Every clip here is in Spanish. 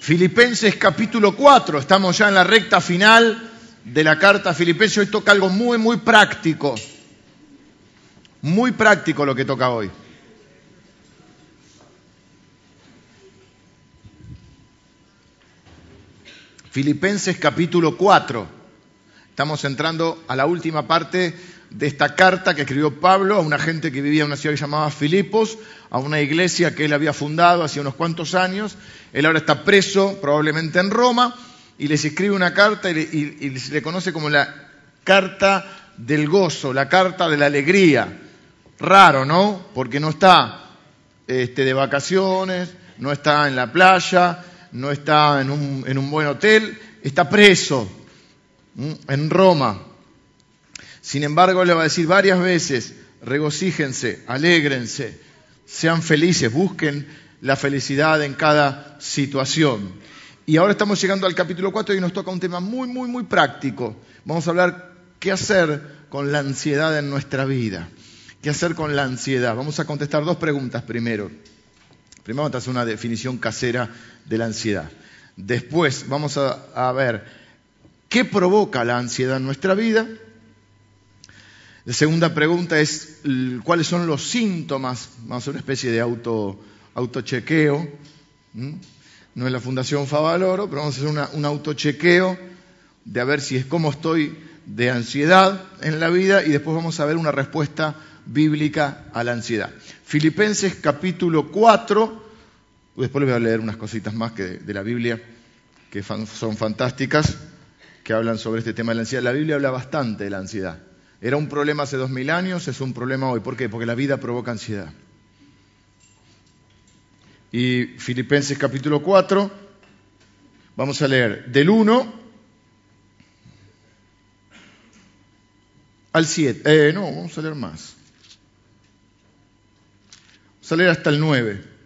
Filipenses capítulo 4, estamos ya en la recta final de la carta a Filipenses, hoy toca algo muy, muy práctico, muy práctico lo que toca hoy. Filipenses capítulo 4, estamos entrando a la última parte de esta carta que escribió Pablo a una gente que vivía en una ciudad llamada Filipos, a una iglesia que él había fundado hace unos cuantos años. Él ahora está preso, probablemente en Roma, y les escribe una carta y, se le conoce como la carta del gozo, la carta de la alegría. Raro, ¿no? Porque no está este, de vacaciones, no está en la playa, no está en un, en un buen hotel, está preso en Roma. Sin embargo, le va a decir varias veces, regocíjense, alégrense, sean felices, busquen la felicidad en cada situación. Y ahora estamos llegando al capítulo 4 y nos toca un tema muy, muy, muy práctico. Vamos a hablar qué hacer con la ansiedad en nuestra vida. ¿Qué hacer con la ansiedad? Vamos a contestar dos preguntas primero. Primero vamos a hacer una definición casera de la ansiedad. Después vamos a, a ver qué provoca la ansiedad en nuestra vida la segunda pregunta es cuáles son los síntomas, hacer una especie de auto, autochequeo, no es la Fundación Favaloro, pero vamos a hacer un autochequeo de a ver si es cómo estoy de ansiedad en la vida y después vamos a ver una respuesta bíblica a la ansiedad. Filipenses capítulo 4, después les voy a leer unas cositas más que de la Biblia que son fantásticas, que hablan sobre este tema de la ansiedad. La Biblia habla bastante de la ansiedad. Era un problema hace dos mil años, es un problema hoy. ¿Por qué? Porque la vida provoca ansiedad. Y Filipenses capítulo 4, vamos a leer del 1 al 7. Eh, no, vamos a leer más. Vamos a leer hasta el 9.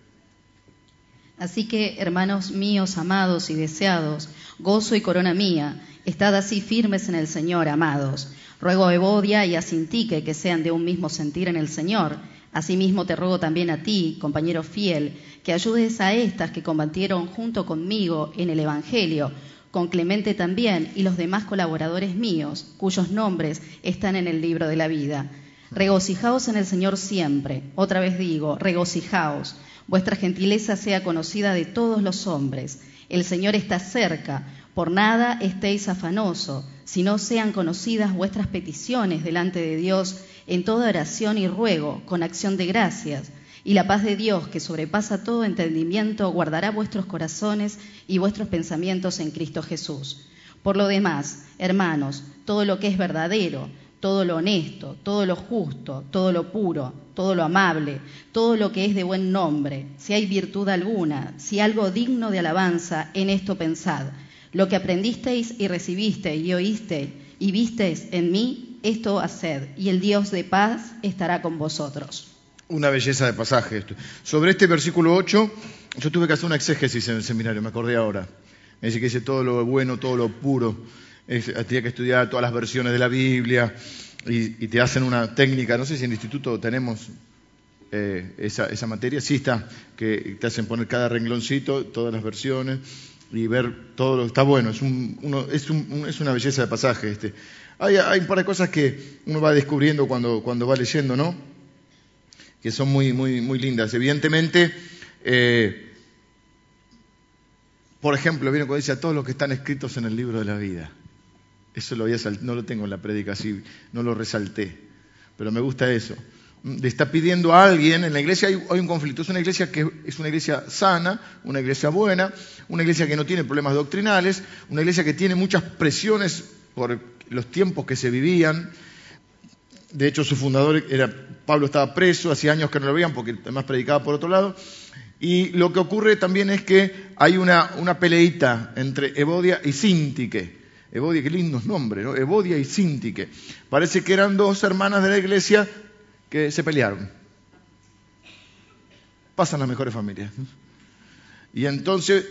Así que, hermanos míos, amados y deseados, gozo y corona mía, estad así firmes en el Señor, amados. Ruego a Evodia y a Sintique que sean de un mismo sentir en el Señor. Asimismo te ruego también a ti, compañero fiel, que ayudes a estas que combatieron junto conmigo en el Evangelio, con Clemente también y los demás colaboradores míos, cuyos nombres están en el libro de la vida. Regocijaos en el Señor siempre. Otra vez digo, regocijaos. Vuestra gentileza sea conocida de todos los hombres. El Señor está cerca. Por nada estéis afanoso, sino sean conocidas vuestras peticiones delante de Dios en toda oración y ruego, con acción de gracias. Y la paz de Dios, que sobrepasa todo entendimiento, guardará vuestros corazones y vuestros pensamientos en Cristo Jesús. Por lo demás, hermanos, todo lo que es verdadero, todo lo honesto, todo lo justo, todo lo puro, todo lo amable, todo lo que es de buen nombre, si hay virtud alguna, si algo digno de alabanza, en esto pensad. Lo que aprendisteis y recibisteis y oísteis y visteis en mí, esto haced, y el Dios de paz estará con vosotros. Una belleza de pasaje. Sobre este versículo 8, yo tuve que hacer una exégesis en el seminario, me acordé ahora. Me dice que dice todo lo bueno, todo lo puro. Tenía que estudiar todas las versiones de la Biblia y, te hacen una técnica. No sé si en el instituto tenemos eh, esa, materia. Sí está, que te hacen poner cada rengloncito, todas las versiones y ver todo lo que está bueno. Es, es, una belleza de pasaje. Este. Hay, un par de cosas que uno va descubriendo cuando, va leyendo, ¿no? Que son muy lindas. Evidentemente, eh, por ejemplo, viene cuando dice a todos los que están escritos en el libro de la vida. Eso lo no lo tengo en la prédica así, no lo resalté, pero me gusta eso le está pidiendo a alguien, en la iglesia hay, un conflicto, es una iglesia que es una iglesia sana, una iglesia buena, una iglesia que no tiene problemas doctrinales, una iglesia que tiene muchas presiones por los tiempos que se vivían. De hecho, su fundador era, Pablo estaba preso, hacía años que no lo veían porque además predicaba por otro lado. Y lo que ocurre también es que hay una, una peleita entre Evodia y Sintique. Evodia, qué lindos nombres, ¿no? Evodia y Sintique. Parece que eran dos hermanas de la iglesia que se pelearon. Pasan las mejores familias. Y entonces,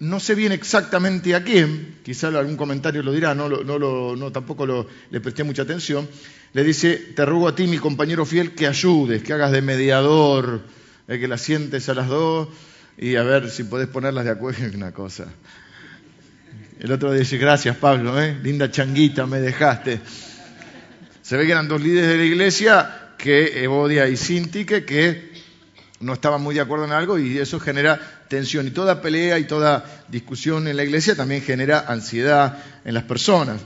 no sé bien exactamente a quién, quizá algún comentario lo dirá, no, no, no tampoco le presté mucha atención, le dice, te ruego a ti, mi compañero fiel, que ayudes, que hagas de mediador, eh, que la sientes a las dos, Y a ver si podés ponerlas de acuerdo en una cosa. El otro dice, gracias Pablo, ¿eh? linda changuita me dejaste. Se ve que eran dos líderes de la iglesia, que Evodia y Sintique, que no estaban muy de acuerdo en algo y eso genera tensión. Y toda pelea y toda discusión en la iglesia también genera ansiedad en las personas.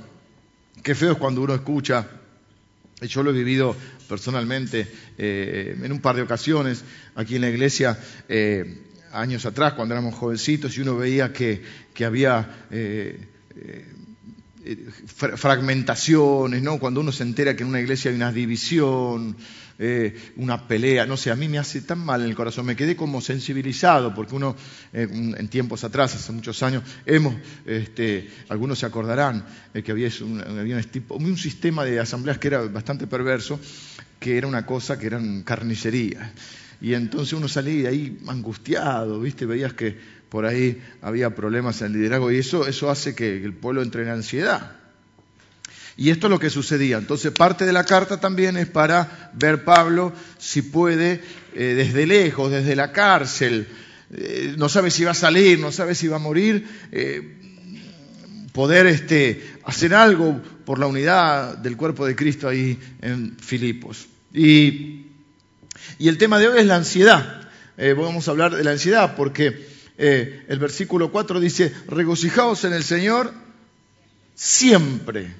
Qué feo es cuando uno escucha, yo lo he vivido personalmente eh, en un par de ocasiones aquí en la iglesia, eh, años atrás, cuando éramos jovencitos, y uno veía que, había eh, fragmentaciones, ¿no? Cuando uno se entera que en una iglesia hay una división, eh, una pelea, no sé, a mí me hace tan mal en el corazón, me quedé como sensibilizado, porque uno eh, en tiempos atrás, hace muchos años, hemos, este, algunos se acordarán eh, que había, un, había un, sistema de asambleas que era bastante perverso, que era una cosa que eran carnicerías. Y entonces uno salía ahí angustiado, ¿viste? Veías que por ahí había problemas en el liderazgo y eso, eso hace que el pueblo entre en ansiedad. Y esto es lo que sucedía. Entonces parte de la carta también es para ver Pablo si puede eh, desde lejos, desde la cárcel, eh, no sabe si va a salir, no sabe si va a morir, eh, poder este, hacer algo por la unidad del cuerpo de Cristo ahí en Filipos. Y, y el tema de hoy es la ansiedad. vamos a hablar de la ansiedad porque el versículo 4 dice, regocijaos en el Señor siempre.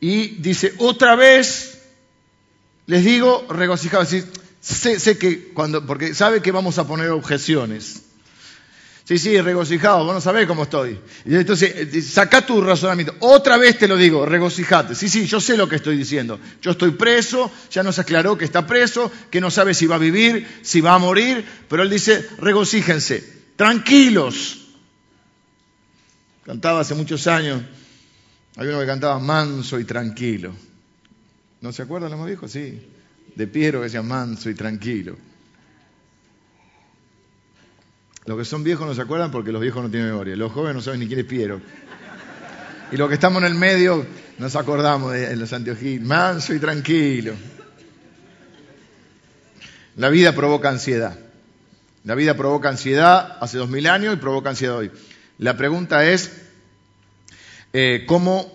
Y dice, otra vez, les digo, regocijado. Sé, sé, que cuando, porque sabe que vamos a poner objeciones. Sí, sí, regocijado, vos no sabés cómo estoy. Entonces, eh, saca tu razonamiento. Otra vez te lo digo, regocijate. Sí, sí, yo sé lo que estoy diciendo. Yo estoy preso, ya nos aclaró que está preso, que no sabe si va a vivir, si va a morir, pero él dice, regocíjense, tranquilos. Cantaba hace muchos años hay uno que cantaba manso y tranquilo. ¿No se acuerdan los más viejos? Sí. De Piero que decía manso y tranquilo. Los que son viejos no se acuerdan porque los viejos no tienen memoria. Los jóvenes no saben ni quién es Piero. Y los que estamos en el medio nos acordamos de los anteojillos. Manso y tranquilo. La vida provoca ansiedad. La vida provoca ansiedad hace dos mil años y provoca ansiedad hoy. La pregunta es, eh, cómo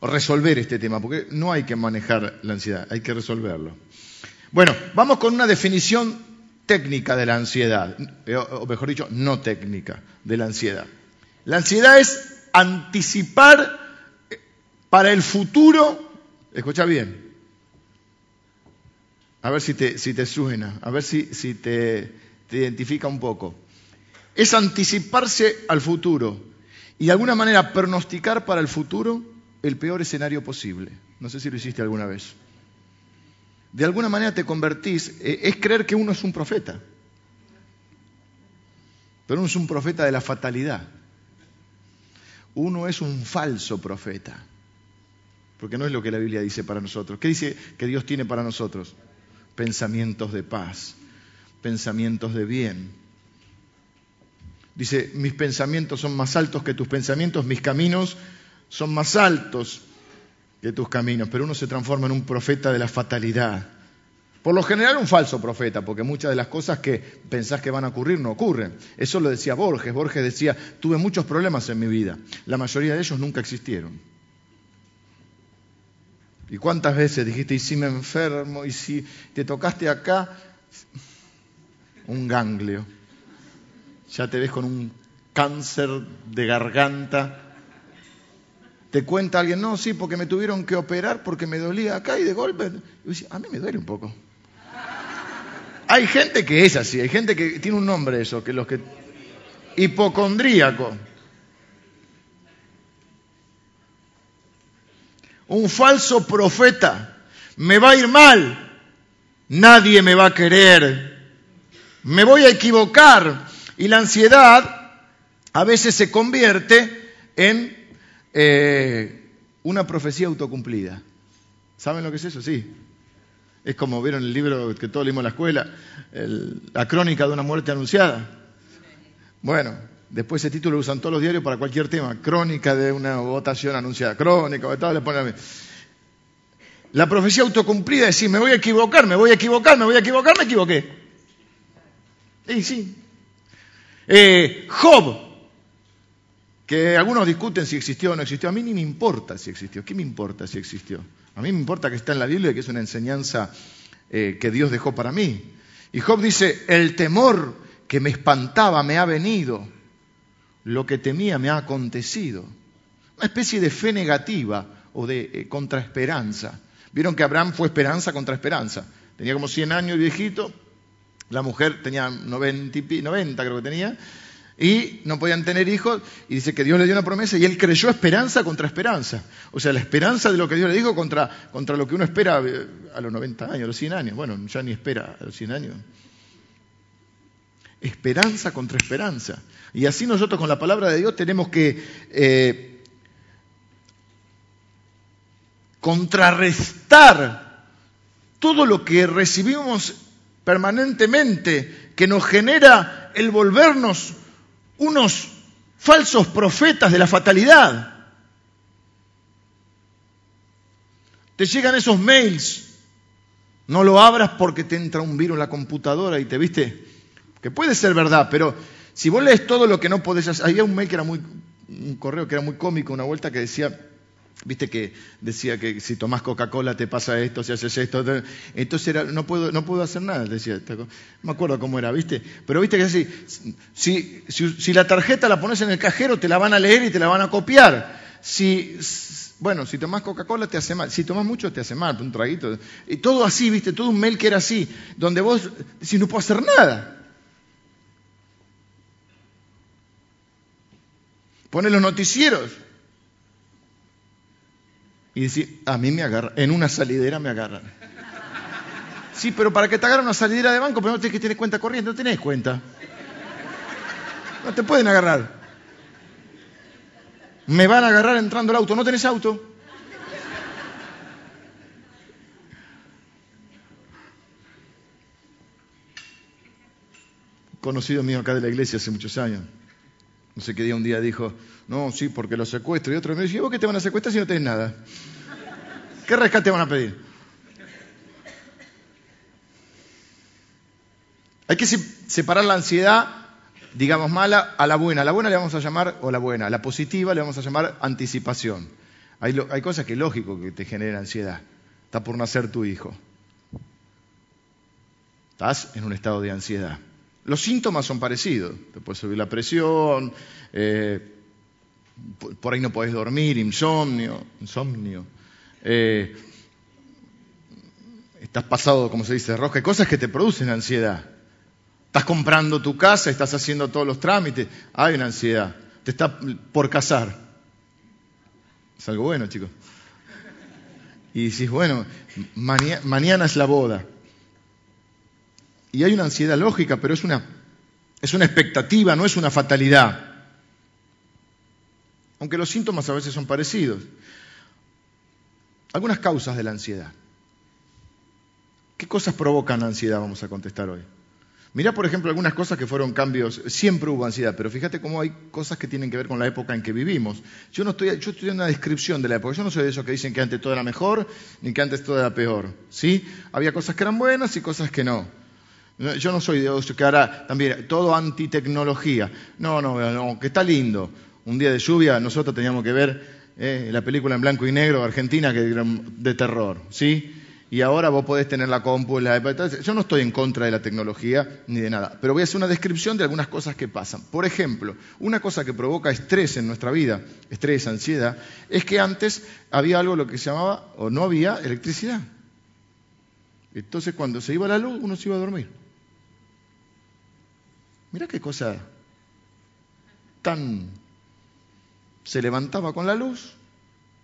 resolver este tema, porque no hay que manejar la ansiedad, hay que resolverlo. Bueno, vamos con una definición técnica de la ansiedad, eh, o mejor dicho, no técnica de la ansiedad. La ansiedad es anticipar eh, para el futuro, escucha bien, a ver si te, si te suena, a ver si, si te, te identifica un poco. Es anticiparse al futuro y de alguna manera pronosticar para el futuro el peor escenario posible. No sé si lo hiciste alguna vez. De alguna manera te convertís, eh, es creer que uno es un profeta, pero uno es un profeta de la fatalidad. Uno es un falso profeta, porque no es lo que la Biblia dice para nosotros. ¿Qué dice que Dios tiene para nosotros? Pensamientos de paz, pensamientos de bien, Dice, mis pensamientos son más altos que tus pensamientos, mis caminos son más altos que tus caminos. Pero uno se transforma en un profeta de la fatalidad. Por lo general un falso profeta, porque muchas de las cosas que pensás que van a ocurrir no ocurren. Eso lo decía Borges. Borges decía, tuve muchos problemas en mi vida. La mayoría de ellos nunca existieron. ¿Y cuántas veces dijiste, y si me enfermo, y si te tocaste acá? Un ganglio ya te ves con un cáncer de garganta. Te cuenta alguien, no, sí, porque me tuvieron que operar porque me dolía acá y de golpe. a mí me duele un poco. Hay gente que es así, hay gente que tiene un nombre eso, que los que. hipocondríaco. Un falso profeta. Me va a ir mal. Nadie me va a querer. Me voy a equivocar. Y la ansiedad a veces se convierte en eh, una profecía autocumplida. ¿Saben lo que es eso? Sí. Es como vieron el libro que todos leímos en la escuela, la crónica de una muerte anunciada. Bueno, después ese título lo usan todos los diarios para cualquier tema. Crónica de una votación anunciada. Crónica, tal, le ponen La profecía autocumplida es decir, me voy a equivocar, me voy a equivocar, me voy a equivocar, me equivoqué. Y sí, Eh, Job, que algunos discuten si existió o no existió. A mí ni me importa si existió. ¿Qué me importa si existió? A mí me importa que está en la Biblia y que es una enseñanza eh, que Dios dejó para mí. Y Job dice, el temor que me espantaba me ha venido, lo que temía me ha acontecido. Una especie de fe negativa o de eh, contraesperanza. Vieron que Abraham fue esperanza contra esperanza. Tenía como 100 años viejito, la mujer tenía 90, 90 creo que tenía, y no podían tener hijos, y dice que Dios le dio una promesa y él creyó esperanza contra esperanza. O sea, la esperanza de lo que Dios le dijo contra, contra lo que uno espera eh, a los 90 años, a los 100 años. Bueno, ya ni espera a los 100 años. Esperanza contra esperanza. Y así nosotros con la palabra de Dios tenemos que eh, contrarrestar todo lo que recibimos permanentemente, que nos genera el volvernos unos falsos profetas de la fatalidad. Te llegan esos mails, no lo abras porque te entra un virus en la computadora y te viste, que puede ser verdad, pero si vos lees todo lo que no podés hacer, había un mail que era muy, un correo que era muy cómico, una vuelta que decía, Viste que decía que si tomás Coca-Cola te pasa esto, si haces esto. Entonces era, no puedo, no puedo hacer nada, decía. No me acuerdo cómo era, ¿viste? Pero viste que así, si, si, la tarjeta la pones en el cajero, te la van a leer y te la van a copiar. Si, bueno, si tomás Coca-Cola te hace mal, si tomás mucho te hace mal, un traguito. Y todo así, ¿viste? Todo un mail que era así, donde vos si no puedo hacer nada. Pones los noticieros y decir, a mí me agarran, en una salidera me agarran. Sí, pero para que te agarren una salidera de banco, primero tienes que tener cuenta corriente, no tenés cuenta. No te pueden agarrar. Me van a agarrar entrando al auto, ¿no tenés auto? conocido mío acá de la iglesia hace muchos años. No sé qué día un día dijo, no, sí, porque los secuestro. Y otro me ¿y vos qué te van a secuestrar si no tenés nada? ¿Qué rescate van a pedir? Hay que separar la ansiedad, digamos mala, a la buena. A la buena le vamos a llamar, o la buena, a la positiva le vamos a llamar anticipación. Hay, hay cosas que es lógico que te generan ansiedad. Está por nacer tu hijo. Estás en un estado de ansiedad. Los síntomas son parecidos. Te puede subir la presión, eh, por ahí no podés dormir, insomnio, insomnio. Eh, estás pasado, como se dice, roja, cosas que te producen ansiedad. Estás comprando tu casa, estás haciendo todos los trámites, hay una ansiedad. Te está por casar. Es algo bueno, chicos. Y decís, bueno, mañana es la boda. Y hay una ansiedad lógica, pero es una, es una expectativa, no es una fatalidad aunque los síntomas a veces son parecidos. Algunas causas de la ansiedad. ¿Qué cosas provocan la ansiedad? Vamos a contestar hoy. Mira, por ejemplo, algunas cosas que fueron cambios. Siempre hubo ansiedad, pero fíjate cómo hay cosas que tienen que ver con la época en que vivimos. Yo no estoy, yo estoy en una descripción de la época. Yo no soy de esos que dicen que antes todo era mejor ni que antes todo era peor. ¿Sí? Había cosas que eran buenas y cosas que no. Yo no soy de esos que ahora también todo antitecnología. No, no, no, que está lindo un día de lluvia, nosotros teníamos que ver eh, la película en blanco y negro Argentina que de terror, ¿sí? Y ahora vos podés tener la compu, la... Yo no estoy en contra de la tecnología ni de nada, pero voy a hacer una descripción de algunas cosas que pasan. Por ejemplo, una cosa que provoca estrés en nuestra vida, estrés, ansiedad, es que antes había algo lo que se llamaba, o no había, electricidad. Entonces cuando se iba la luz, uno se iba a dormir. Mira qué cosa tan se levantaba con la luz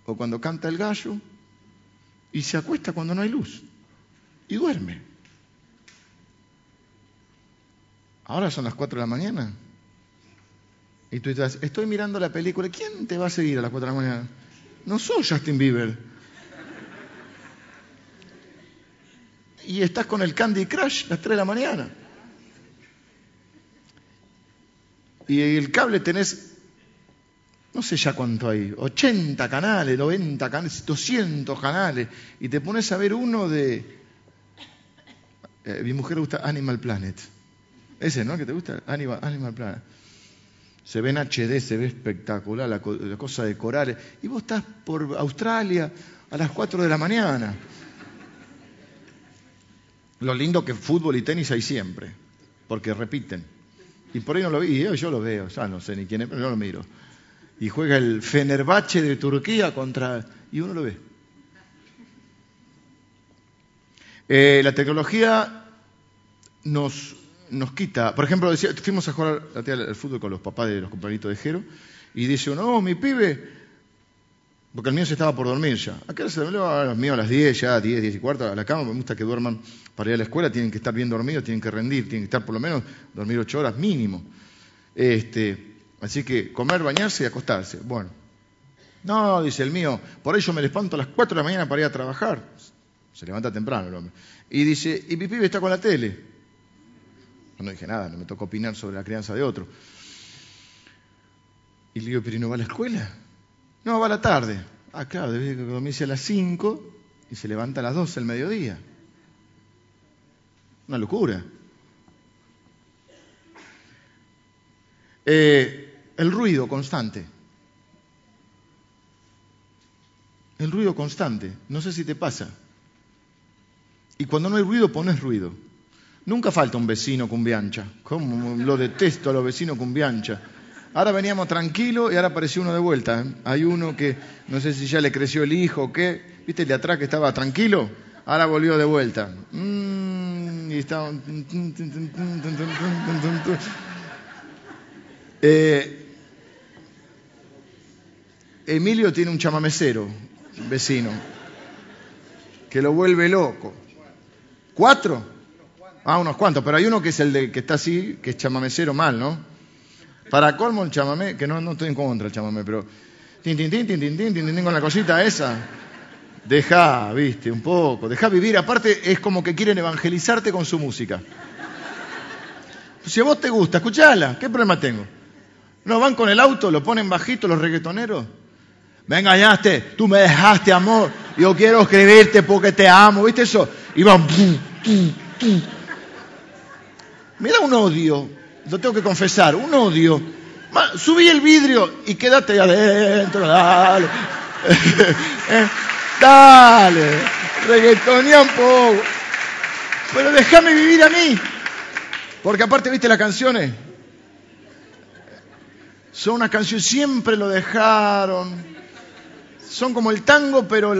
o cuando canta el gallo y se acuesta cuando no hay luz y duerme. Ahora son las 4 de la mañana y tú estás, estoy mirando la película, ¿quién te va a seguir a las 4 de la mañana? No soy Justin Bieber. Y estás con el Candy Crush a las 3 de la mañana. Y el cable tenés no sé ya cuánto hay, 80 canales, 90 canales, 200 canales, y te pones a ver uno de... Eh, mi mujer gusta Animal Planet. Ese, ¿no? ¿Que te gusta? Animal, Planet. Se ve en HD, se ve espectacular la, cosa de corales. Y vos estás por Australia a las 4 de la mañana. Lo lindo que fútbol y tenis hay siempre, porque repiten. Y por ahí no lo vi, yo, yo lo veo, ya no sé ni quién es, pero yo lo miro. Y juega el Fenerbahce de Turquía contra... y uno lo ve. Eh, la tecnología nos, nos quita. Por ejemplo, decía, fuimos a jugar al fútbol con los papás de los compañeritos de Jero y dice uno, oh, mi pibe, porque el mío se estaba por dormir ya. Acá se me a los míos a las 10, ya 10, 10 y cuarto a la cama. Me gusta que duerman para ir a la escuela, tienen que estar bien dormidos, tienen que rendir, tienen que estar por lo menos dormir 8 horas mínimo. Este, así que comer, bañarse y acostarse. Bueno. No, dice el mío, por ello me espanto a las 4 de la mañana para ir a trabajar. Se levanta temprano el hombre. Y dice, y mi está con la tele no dije nada, no me tocó opinar sobre la crianza de otro. Y le digo, pero no va a la escuela? No, va a la tarde. Ah, claro, debe dormirse a las 5 y se levanta a las 12 del mediodía. Una locura. Eh, el ruido constante. El ruido constante. No sé si te pasa. Y cuando no hay ruido, pones ruido. Nunca falta un vecino cumbiancha. ¿Cómo lo detesto a los vecinos cumbiancha? Ahora veníamos tranquilos y ahora apareció uno de vuelta. ¿eh? Hay uno que no sé si ya le creció el hijo o qué. ¿Viste el de atrás que estaba tranquilo? Ahora volvió de vuelta. y estaba... Emilio tiene un chamamecero, vecino, que lo vuelve loco. ¿Cuatro? Ah, unos cuantos, pero hay uno que es el de que está así, que es chamamecero mal, ¿no? Para colmo el chamamé, que no, no estoy en contra del chamamé, pero tin, tin, tin, con la cosita esa. Deja, viste, un poco, deja vivir. Aparte, es como que quieren evangelizarte con su música. Si a vos te gusta, escuchala, ¿qué problema tengo? No, van con el auto, lo ponen bajito los reggaetoneros. Me engañaste, tú me dejaste, amor. Yo quiero escribirte porque te amo, ¿viste eso? Y van. Me da un odio, lo tengo que confesar, un odio. subí el vidrio y quédate adentro, dale. Eh, dale, reggaetonea un poco. Pero déjame vivir a mí. Porque aparte, viste las canciones. Son una canción, siempre lo dejaron. Son como el tango, pero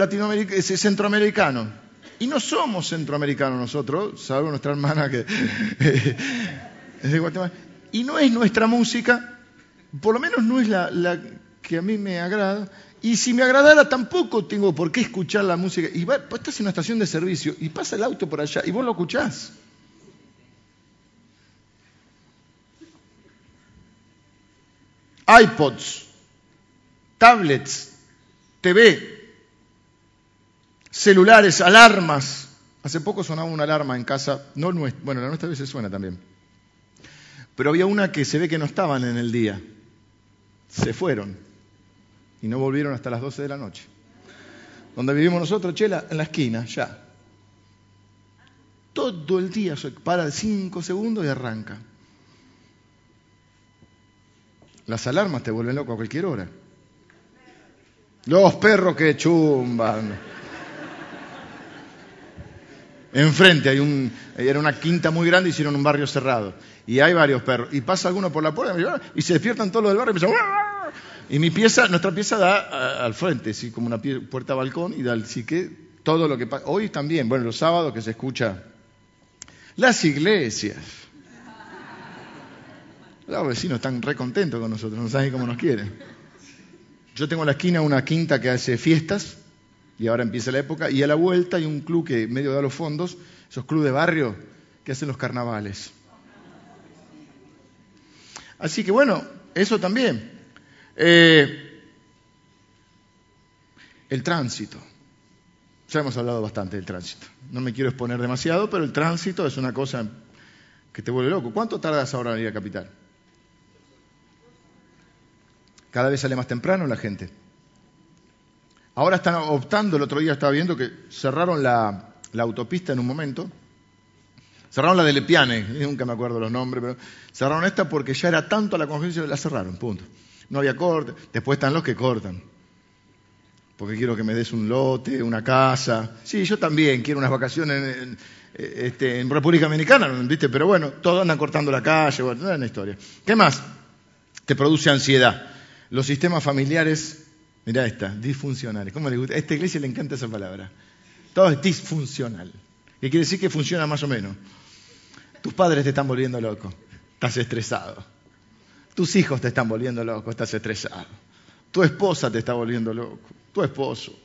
centroamericano. Y no somos centroamericanos nosotros, salvo nuestra hermana que es de Guatemala. Y no es nuestra música, por lo menos no es la, que a mí me agrada. Y si me agradara, tampoco tengo por qué escuchar la música. Y va, pues estás en una estación de servicio y pasa el auto por allá y vos lo escuchás. iPods, tablets, TV, celulares, alarmas. Hace poco sonaba una alarma en casa, no bueno, la nuestra a veces suena también. Pero había una que se ve que no estaban en el día. Se fueron y no volvieron hasta las 12 de la noche. Donde vivimos nosotros, Chela, en la esquina, ya. Todo el día para cinco segundos y arranca. Las alarmas te vuelven loco a cualquier hora. Los perros que chumban. Enfrente hay un, era una quinta muy grande, hicieron un barrio cerrado. Y hay varios perros. Y pasa alguno por la puerta y se despiertan todos los del barrio y empiezan, y mi pieza, nuestra pieza da al frente, ¿sí? como una puerta balcón, y da así que todo lo que pasa. Hoy también, bueno, los sábados que se escucha las iglesias. Los vecinos están re contentos con nosotros, no saben cómo nos quieren. Yo tengo en la esquina una quinta que hace fiestas, y ahora empieza la época, y a la vuelta hay un club que medio da los fondos, esos clubes de barrio que hacen los carnavales. Así que bueno, eso también. Eh, el tránsito. Ya hemos hablado bastante del tránsito. No me quiero exponer demasiado, pero el tránsito es una cosa que te vuelve loco. ¿Cuánto tardas ahora en ir a Capital? Cada vez sale más temprano la gente. Ahora están optando, el otro día estaba viendo que cerraron la, autopista en un momento. Cerraron la de Lepiane, nunca me acuerdo los nombres, pero cerraron esta porque ya era tanto la congencia, la cerraron, punto. No había corte. Después están los que cortan. Porque quiero que me des un lote, una casa. Sí, yo también quiero unas vacaciones en, este, República Dominicana, ¿viste? Pero bueno, todos andan cortando la calle, bueno, es una historia. ¿Qué más? Te produce ansiedad. Los sistemas familiares, mira esta, disfuncionales. ¿Cómo le gusta? A esta iglesia le encanta esa palabra. Todo es disfuncional. ¿Qué quiere decir que funciona más o menos? Tus padres te están volviendo loco, estás estresado. Tus hijos te están volviendo loco, estás estresado. Tu esposa te está volviendo loco, tu esposo.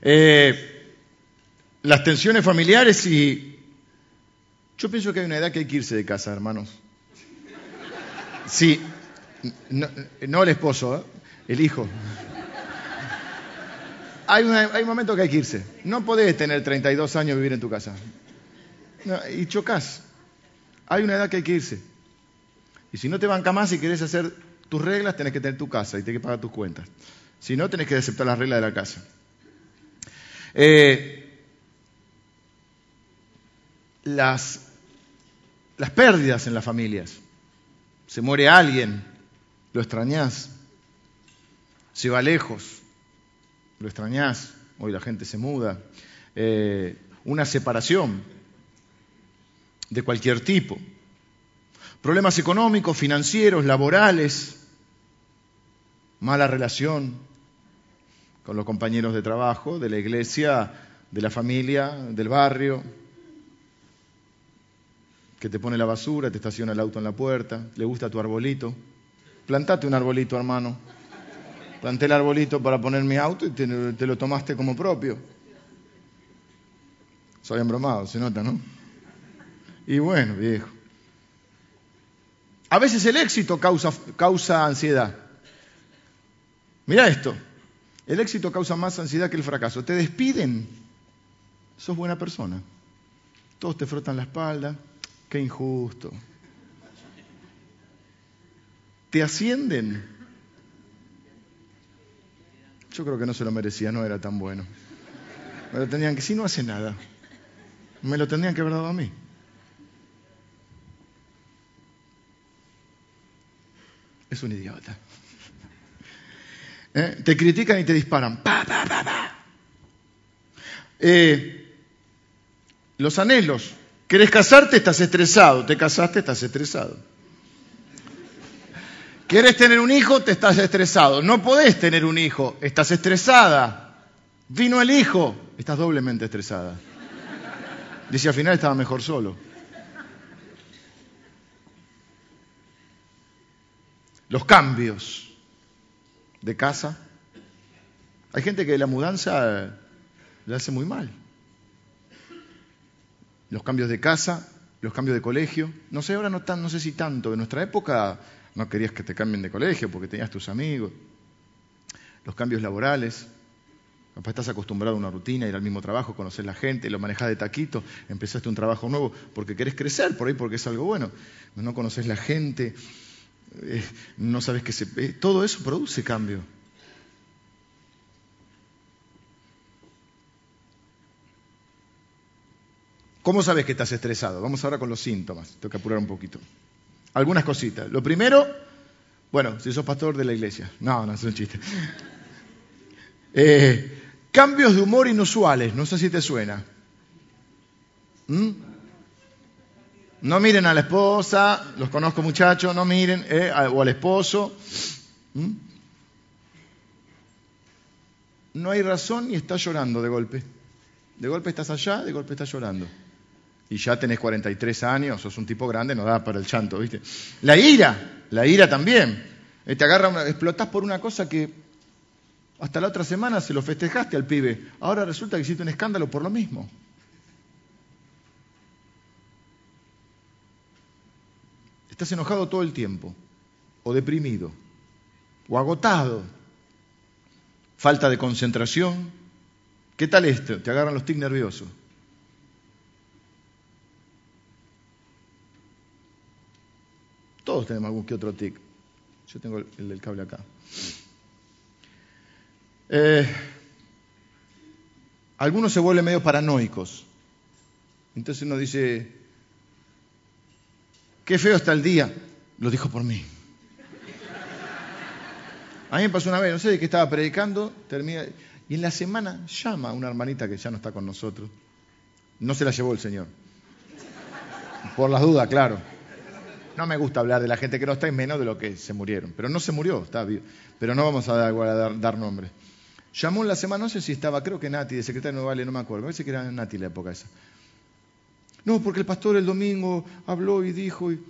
Eh, las tensiones familiares y... Yo pienso que hay una edad que hay que irse de casa, hermanos. Sí, no, el esposo, ¿eh? el hijo. Hay, hay un momento que hay que irse. No podés tener 32 años y vivir en tu casa y chocas. Hay una edad que hay que irse. Y si no te banca más y querés hacer tus reglas, tenés que tener tu casa y tenés que pagar tus cuentas. Si no, tenés que aceptar las reglas de la casa. Eh, las, las pérdidas en las familias. Se muere alguien, lo extrañás. Se va lejos, lo extrañás. Hoy la gente se muda. Eh, una separación de cualquier tipo. Problemas económicos, financieros, laborales, mala relación con los compañeros de trabajo, de la iglesia, de la familia, del barrio, que te pone la basura, te estaciona el auto en la puerta, le gusta tu arbolito. Plantate un arbolito, hermano. Planté el arbolito para poner mi auto y te, lo tomaste como propio. Soy embromado, se nota, ¿no? Y bueno, viejo. A veces el éxito causa, ansiedad. Mira esto. El éxito causa más ansiedad que el fracaso. Te despiden. Sos buena persona. Todos te frotan la espalda. Qué injusto. Te ascienden. Yo creo que no se lo merecía, no era tan bueno. Me lo tenían que, si no hace nada, me lo tendrían que haber dado a mí. Es un idiota. ¿Eh? Te critican y te disparan. Eh, los anhelos. ¿Querés casarte? Estás estresado. Te casaste, estás estresado. ¿Quieres tener un hijo? Te estás estresado. No podés tener un hijo. Estás estresada. Vino el hijo. Estás doblemente estresada. Dice, al final estaba mejor solo. Los cambios de casa. Hay gente que la mudanza le hace muy mal. Los cambios de casa, los cambios de colegio. No sé, ahora no, tan, no sé si tanto. En nuestra época no querías que te cambien de colegio porque tenías tus amigos. Los cambios laborales. Capaz estás acostumbrado a una rutina, ir al mismo trabajo, conocer la gente, lo manejas de taquito, empezaste un trabajo nuevo porque querés crecer por ahí, porque es algo bueno. No conoces la gente, eh, no sabes que se... Eh, todo eso produce cambio. ¿Cómo sabes que estás estresado? Vamos ahora con los síntomas. Tengo que apurar un poquito. Algunas cositas. Lo primero, bueno, si sos pastor de la iglesia. No, no es un chiste. Eh, cambios de humor inusuales. No sé si te suena. ¿Mm? No miren a la esposa, los conozco muchachos, no miren, eh, o al esposo. ¿Mm? No hay razón y estás llorando de golpe. De golpe estás allá, de golpe estás llorando. Y ya tenés 43 años, sos un tipo grande, no da para el llanto, ¿viste? La ira, la ira también. Eh, te agarra, explotás por una cosa que hasta la otra semana se lo festejaste al pibe. Ahora resulta que hiciste un escándalo por lo mismo. Estás enojado todo el tiempo, o deprimido, o agotado, falta de concentración. ¿Qué tal esto? Te agarran los tics nerviosos. Todos tenemos algún que otro tic. Yo tengo el del cable acá. Eh, algunos se vuelven medio paranoicos. Entonces uno dice, qué feo está el día. Lo dijo por mí. A mí me pasó una vez, no sé de qué estaba predicando, termina, y en la semana llama a una hermanita que ya no está con nosotros. No se la llevó el Señor. Por las dudas, claro. No me gusta hablar de la gente que no está y menos de lo que se murieron. Pero no se murió, está vivo. Pero no vamos a dar, dar, nombre. Llamó en la semana, no sé si estaba, creo que Nati, de secretario de Vale, no me acuerdo. Parece que era Nati la época esa. No, porque el pastor el domingo habló y dijo. Y,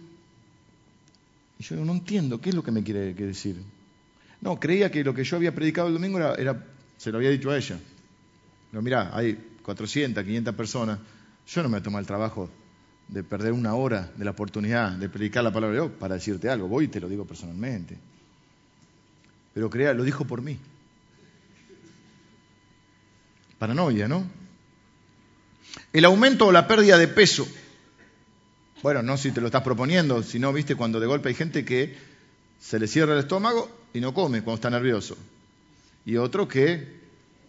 yo no entiendo, ¿qué es lo que me quiere decir? No, creía que lo que yo había predicado el domingo era, se lo había dicho a ella. Pero mirá, hay 400, 500 personas. Yo no me tomo el trabajo de perder una hora de la oportunidad de predicar la palabra de Dios para decirte algo. Voy y te lo digo personalmente. Pero crea, lo dijo por mí. Paranoia, ¿no? El aumento o la pérdida de peso. Bueno, no si te lo estás proponiendo, sino, viste, cuando de golpe hay gente que se le cierra el estómago y no come cuando está nervioso. Y otro que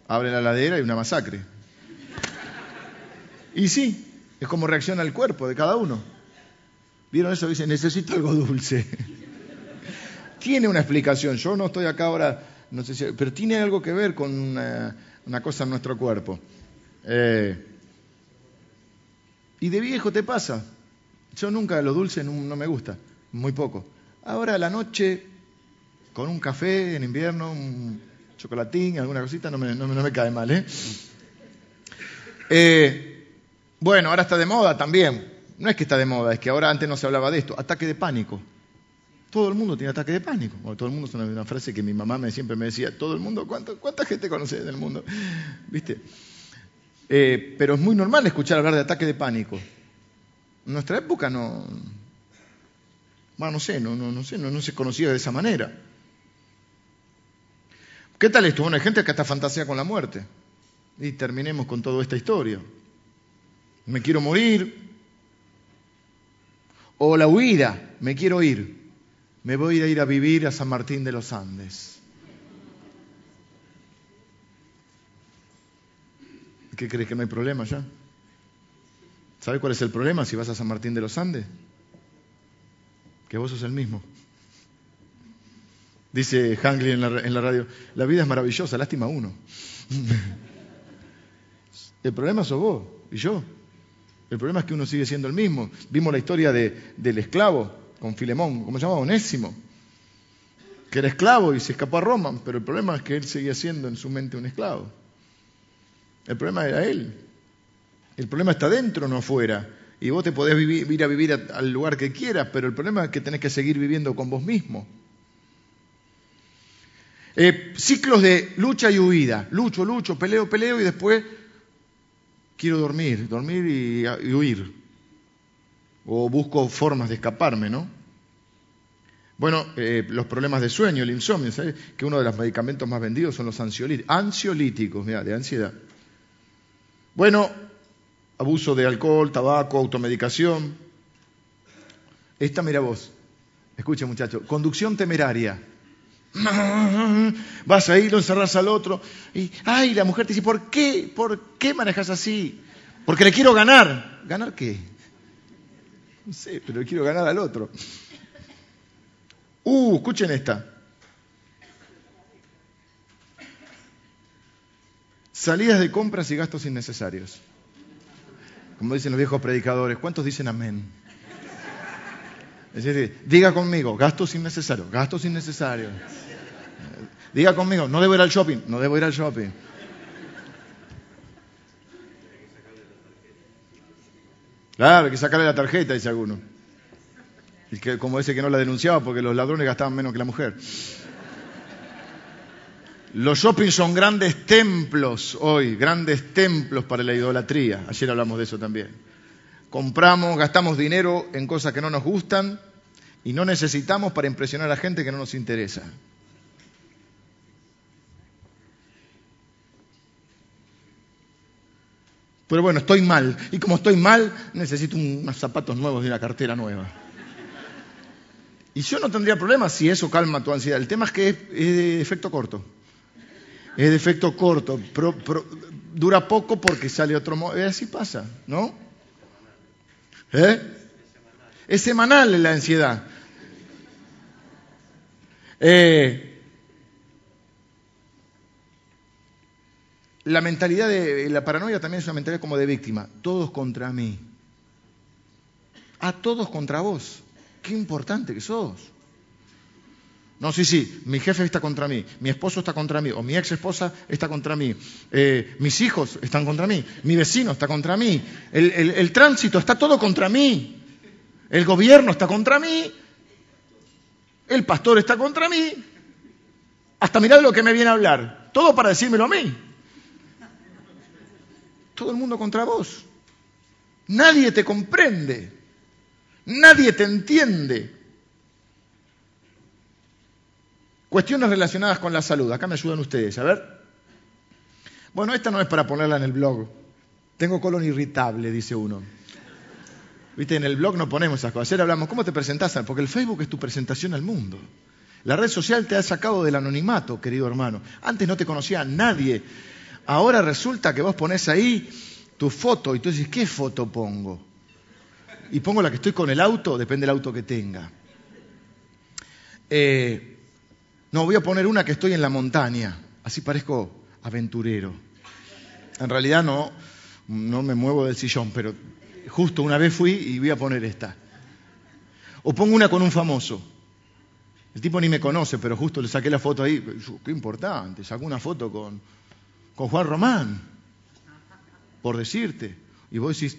abre la ladera y una masacre. Y sí, es como reacciona el cuerpo de cada uno. ¿Vieron eso? Dice, necesito algo dulce. tiene una explicación. Yo no estoy acá ahora, no sé si, pero tiene algo que ver con una, cosa en nuestro cuerpo. Eh, y de viejo te pasa. Yo nunca lo dulce no, no me gusta, muy poco. Ahora a la noche con un café en invierno, un chocolatín, alguna cosita, no me, no, me cae mal. ¿eh? ¿eh? bueno, ahora está de moda también. No es que está de moda, es que ahora antes no se hablaba de esto. Ataque de pánico. Todo el mundo tiene ataque de pánico. todo el mundo es una, frase que mi mamá me, siempre me decía. Todo el mundo, ¿cuánta gente conoce del mundo? ¿Viste? Eh, pero es muy normal escuchar hablar de ataque de pánico. En nuestra época no, bueno, no sé, no, no, no sé, no, no se conocía de esa manera. ¿Qué tal esto? Bueno, hay gente que hasta fantasea con la muerte. Y terminemos con toda esta historia. Me quiero morir. O la huida, me quiero ir. Me voy a ir a vivir a San Martín de los Andes. ¿Qué crees que no hay problema ya? ¿Sabes cuál es el problema si vas a San Martín de los Andes? Que vos sos el mismo. Dice Hangley en la, radio, la vida es maravillosa, lástima uno. El problema sos vos y yo. El problema es que uno sigue siendo el mismo. Vimos la historia del esclavo con Filemón, ¿cómo se llamaba? Onésimo, que era esclavo y se escapó a Roma, pero el problema es que él seguía siendo en su mente un esclavo. El problema era él. El problema está dentro, no afuera. Y vos te podés ir a vivir al lugar que quieras, pero el problema es que tenés que seguir viviendo con vos mismo. Eh, ciclos de lucha y huida. Lucho, lucho, peleo, peleo y después quiero dormir, dormir y, huir. O busco formas de escaparme, ¿no? Bueno, eh, los problemas de sueño, el insomnio, ¿sabes? Que uno de los medicamentos más vendidos son los ansiolíticos, ansiolíticos, mira, de ansiedad. Bueno, abuso de alcohol, tabaco, automedicación. Esta, mira vos, escucha muchacho, conducción temeraria. Vas ahí, lo encerras al otro. Y, ay, la mujer te dice, ¿por qué? ¿Por qué manejas así? Porque le quiero ganar. ¿Ganar qué? No sé, pero le quiero ganar al otro. Uh, escuchen esta. Salidas de compras y gastos innecesarios. Como dicen los viejos predicadores, ¿cuántos dicen amén? Es decir, diga conmigo, gastos innecesarios, gastos innecesarios. Diga conmigo, no debo ir al shopping, no debo ir al shopping. Claro, hay que sacarle la tarjeta, dice alguno. Y que, como ese que no la denunciaba porque los ladrones gastaban menos que la mujer. Los shopping son grandes templos hoy, grandes templos para la idolatría. Ayer hablamos de eso también. Compramos, gastamos dinero en cosas que no nos gustan y no necesitamos para impresionar a gente que no nos interesa. Pero bueno, estoy mal. Y como estoy mal, necesito unos zapatos nuevos y una cartera nueva. Y yo no tendría problema si eso calma tu ansiedad. El tema es que es, de efecto corto. Es de efecto corto. dura poco porque sale otro modo. Así pasa, ¿no? ¿Eh? Es semanal la ansiedad. Eh, la mentalidad de la paranoia también es una mentalidad como de víctima. Todos contra mí. A todos contra vos. Qué importante que sos. No, sí, sí, mi jefe está contra mí, mi esposo está contra mí, o mi ex esposa está contra mí, eh, mis hijos están contra mí, mi vecino está contra mí, el, el tránsito está todo contra mí, el gobierno está contra mí, el pastor está contra mí, hasta mirad lo que me viene a hablar, todo para decírmelo a mí. Todo el mundo contra vos. Nadie te comprende, nadie te entiende. Cuestiones relacionadas con la salud. Acá me ayudan ustedes, a ver. Bueno, esta no es para ponerla en el blog. Tengo colon irritable, dice uno. Viste, en el blog no ponemos esas cosas. Ayer hablamos, ¿cómo te presentás? Porque el Facebook es tu presentación al mundo. La red social te ha sacado del anonimato, querido hermano. Antes no te conocía nadie. Ahora resulta que vos pones ahí tu foto y tú dices, ¿qué foto pongo? Y pongo la que estoy con el auto, depende del auto que tenga. Eh, no, voy a poner una que estoy en la montaña, así parezco aventurero. En realidad no, no me muevo del sillón, pero justo una vez fui y voy a poner esta. O pongo una con un famoso. El tipo ni me conoce, pero justo le saqué la foto ahí. Qué importante, sacó una foto con, con Juan Román, por decirte. Y vos decís,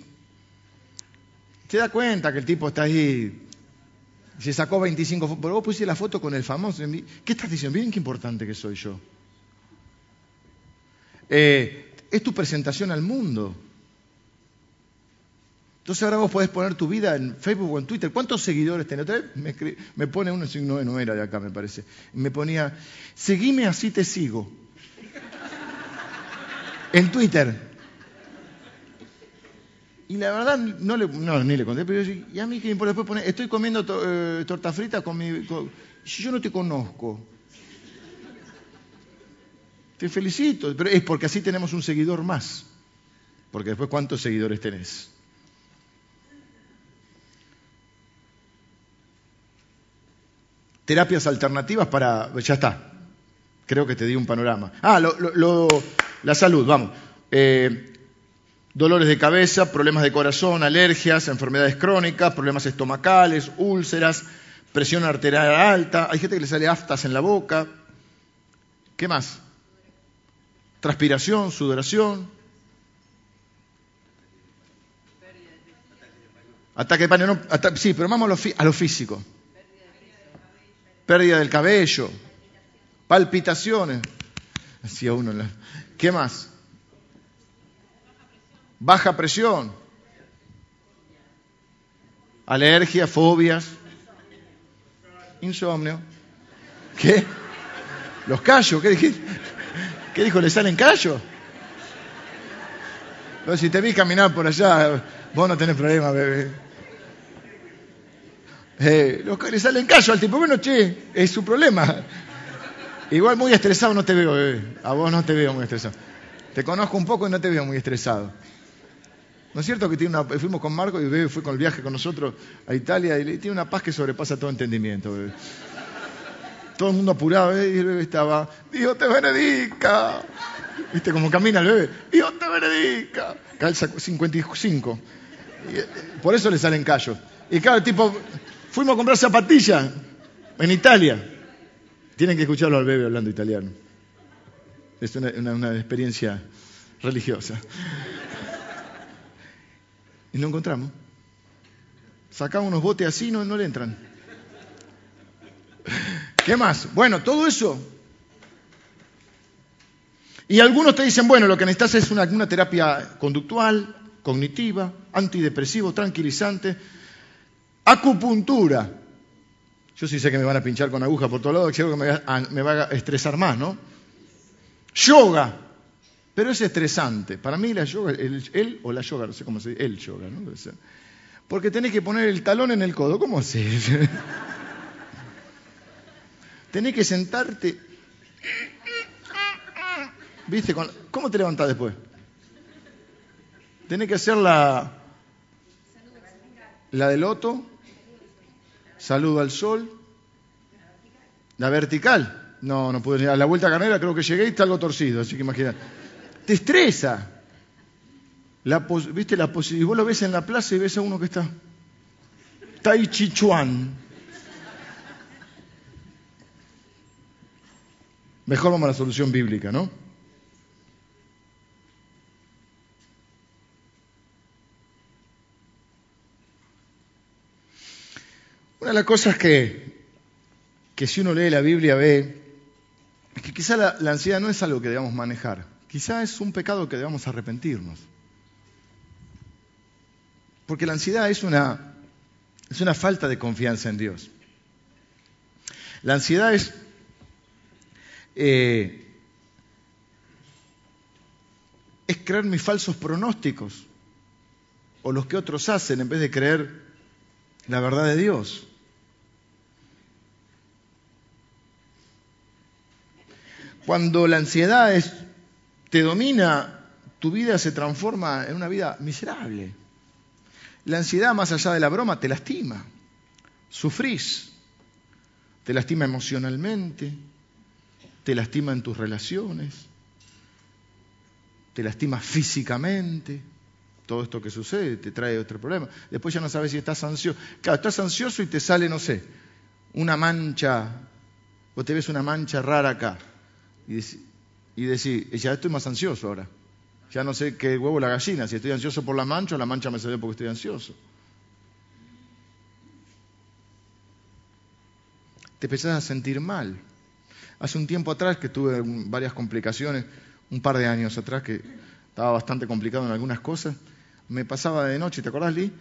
te das cuenta que el tipo está ahí se sacó 25 fotos. Pero vos pusiste la foto con el famoso. ¿Qué estás diciendo? Miren qué importante que soy yo. Eh, es tu presentación al mundo. Entonces ahora vos podés poner tu vida en Facebook o en Twitter. ¿Cuántos seguidores tenés? Me, pone uno, no, no era de acá me parece. Me ponía, seguime así te sigo. En Twitter. Y la verdad, no, le, no ni le conté, pero yo, y a mí que me importa después poner, estoy comiendo eh, torta frita con mi... yo no te conozco. Te felicito, pero es porque así tenemos un seguidor más. Porque después, ¿cuántos seguidores tenés? Terapias alternativas para... Ya está. Creo que te di un panorama. Ah, lo, la salud, vamos. Eh, dolores de cabeza, problemas de corazón, alergias, enfermedades crónicas, problemas estomacales, úlceras, presión arterial alta, hay gente que le sale aftas en la boca. ¿Qué más? Transpiración, sudoración. Ataque de pánico, no, sí, pero vamos a lo, a lo físico. Pérdida del cabello, palpitaciones. Uno. ¿Qué más? Baja presión, alergia, fobias, insomnio. ¿Qué? ¿Los callos? ¿Qué dijiste? ¿Qué dijo? ¿Le salen callos? No, si te vi caminar por allá, vos no tenés problema, bebé. Eh, le salen callos al tipo, bueno, che, es su problema. Igual muy estresado no te veo, bebé. A vos no te veo muy estresado. Te conozco un poco y no te veo muy estresado. ¿No es cierto que fuimos con Marco y bebé fue con el viaje con nosotros a Italia y tiene una paz que sobrepasa todo entendimiento, bebé. Todo el mundo apurado, y el bebé estaba, Dios te benedica. ¿Viste cómo camina el bebé? Dios te benedica. Calza 55. Eh, por eso le salen callos. Y claro, el tipo, fuimos a comprar zapatillas en Italia. Tienen que escucharlo al bebé hablando italiano. Es una experiencia religiosa. Y no encontramos. Sacamos unos botes así, no, no le entran. ¿Qué más? Bueno, todo eso. Y algunos te dicen, bueno, lo que necesitas es una, terapia conductual, cognitiva, antidepresivo, tranquilizante, acupuntura. Yo sí sé que me van a pinchar con aguja por todos lados, que me va, a, me va a estresar más, ¿no? Yoga. Pero es estresante. Para mí la yoga, el, o la yoga, no sé cómo se dice, el yoga, ¿no? Porque tenés que poner el talón en el codo. ¿Cómo haces? tenés que sentarte. ¿Viste? ¿Cómo te levantás después? Tenés que hacer la... La de loto, saludo al sol. La vertical, no, no pude llegar. A la vuelta carnera creo que llegué y está algo torcido, así que imagínate. Te estresa. La, ¿Viste la posibilidad? Vos lo ves en la plaza y ves a uno que está. Tai Chi Chuan. Mejor vamos a la solución bíblica, ¿no? Una de las cosas que, que si uno lee la Biblia ve es que quizá la, la ansiedad no es algo que debamos manejar, quizá es un pecado que debamos arrepentirnos. Porque la ansiedad es una, es una falta de confianza en Dios. La ansiedad es eh, es creer mis falsos pronósticos o los que otros hacen en vez de creer la verdad de Dios. Cuando la ansiedad es, te domina, tu vida se transforma en una vida miserable. La ansiedad, más allá de la broma, te lastima, sufrís, te lastima emocionalmente, te lastima en tus relaciones, te lastima físicamente, todo esto que sucede te trae otro problema. Después ya no sabes si estás ansioso. Claro, estás ansioso y te sale, no sé, una mancha, o te ves una mancha rara acá. Y, ya estoy más ansioso ahora. Ya no sé qué huevo la gallina, si estoy ansioso por la mancha o la mancha me salió porque estoy ansioso. Te empezás a sentir mal. Hace un tiempo atrás que tuve varias complicaciones, un par de años atrás que estaba bastante complicado en algunas cosas, me pasaba de noche, ¿te acordás, Lee?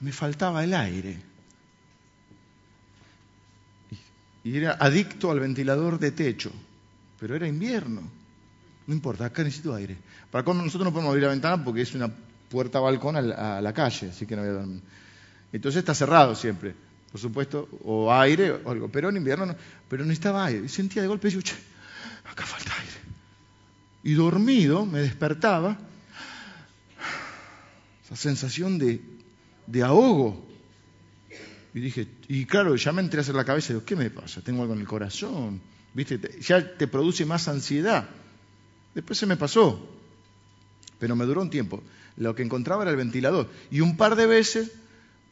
Me faltaba el aire. Y era adicto al ventilador de techo, pero era invierno. No importa, acá necesito aire. Para cómo nosotros no podemos abrir la ventana porque es una puerta balcón a la, calle, así que no había... Entonces está cerrado siempre por supuesto, o aire o algo, pero en invierno no, pero necesitaba aire. Y sentía de golpe, y che, acá falta aire. Y dormido me despertaba, esa sensación de, ahogo. Y dije, y claro, ya me entré a hacer la cabeza digo, ¿qué me pasa? Tengo algo en el corazón, ¿viste? Ya te produce más ansiedad. Después se me pasó, pero me duró un tiempo. Lo que encontraba era el ventilador. Y un par de veces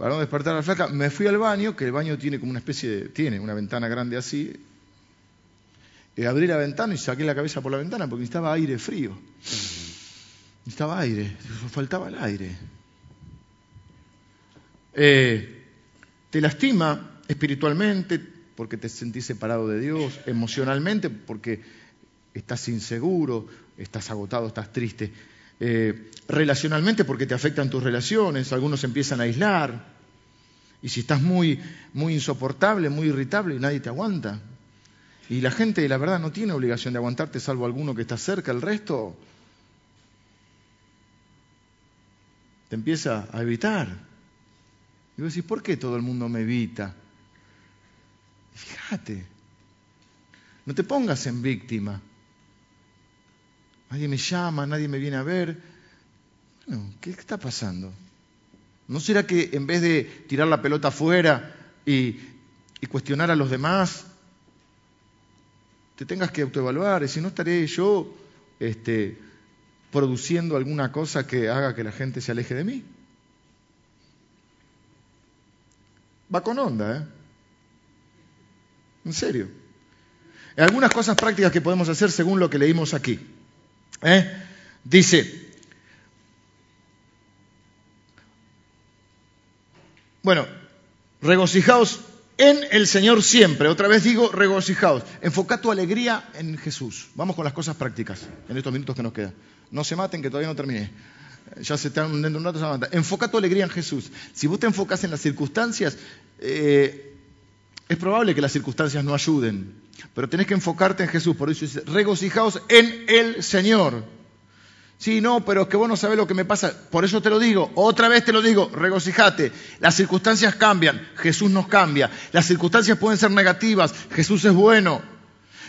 para no despertar a la flaca, me fui al baño, que el baño tiene como una especie de, tiene una ventana grande así, y abrí la ventana y saqué la cabeza por la ventana porque necesitaba aire frío. Necesitaba aire, faltaba el aire. Eh, te lastima espiritualmente porque te sentís separado de Dios, emocionalmente porque estás inseguro, estás agotado, estás triste. Eh, relacionalmente porque te afectan tus relaciones, algunos empiezan a aislar, y si estás muy, muy insoportable, muy irritable, nadie te aguanta. Y la gente, la verdad, no tiene obligación de aguantarte, salvo alguno que está cerca, el resto te empieza a evitar. Y vos decís, ¿por qué todo el mundo me evita? Fíjate, no te pongas en víctima. Nadie me llama, nadie me viene a ver. Bueno, ¿qué está pasando? ¿No será que en vez de tirar la pelota afuera y, cuestionar a los demás, te tengas que autoevaluar? Y si no estaré yo este, produciendo alguna cosa que haga que la gente se aleje de mí. Va con onda, ¿eh? En serio. Algunas cosas prácticas que podemos hacer según lo que leímos aquí. ¿Eh? Dice, bueno, regocijaos en el Señor siempre. Otra vez digo, regocijaos. Enfoca tu alegría en Jesús. Vamos con las cosas prácticas en estos minutos que nos quedan. No se maten, que todavía no terminé. Ya se están de un rato, se Enfoca tu alegría en Jesús. Si vos te enfocas en las circunstancias, eh, es probable que las circunstancias no ayuden. Pero tenés que enfocarte en Jesús. Por eso dice, regocijaos en el Señor. Sí, no, pero es que vos no sabés lo que me pasa. Por eso te lo digo, otra vez te lo digo, regocijate. Las circunstancias cambian, Jesús nos cambia. Las circunstancias pueden ser negativas, Jesús es bueno.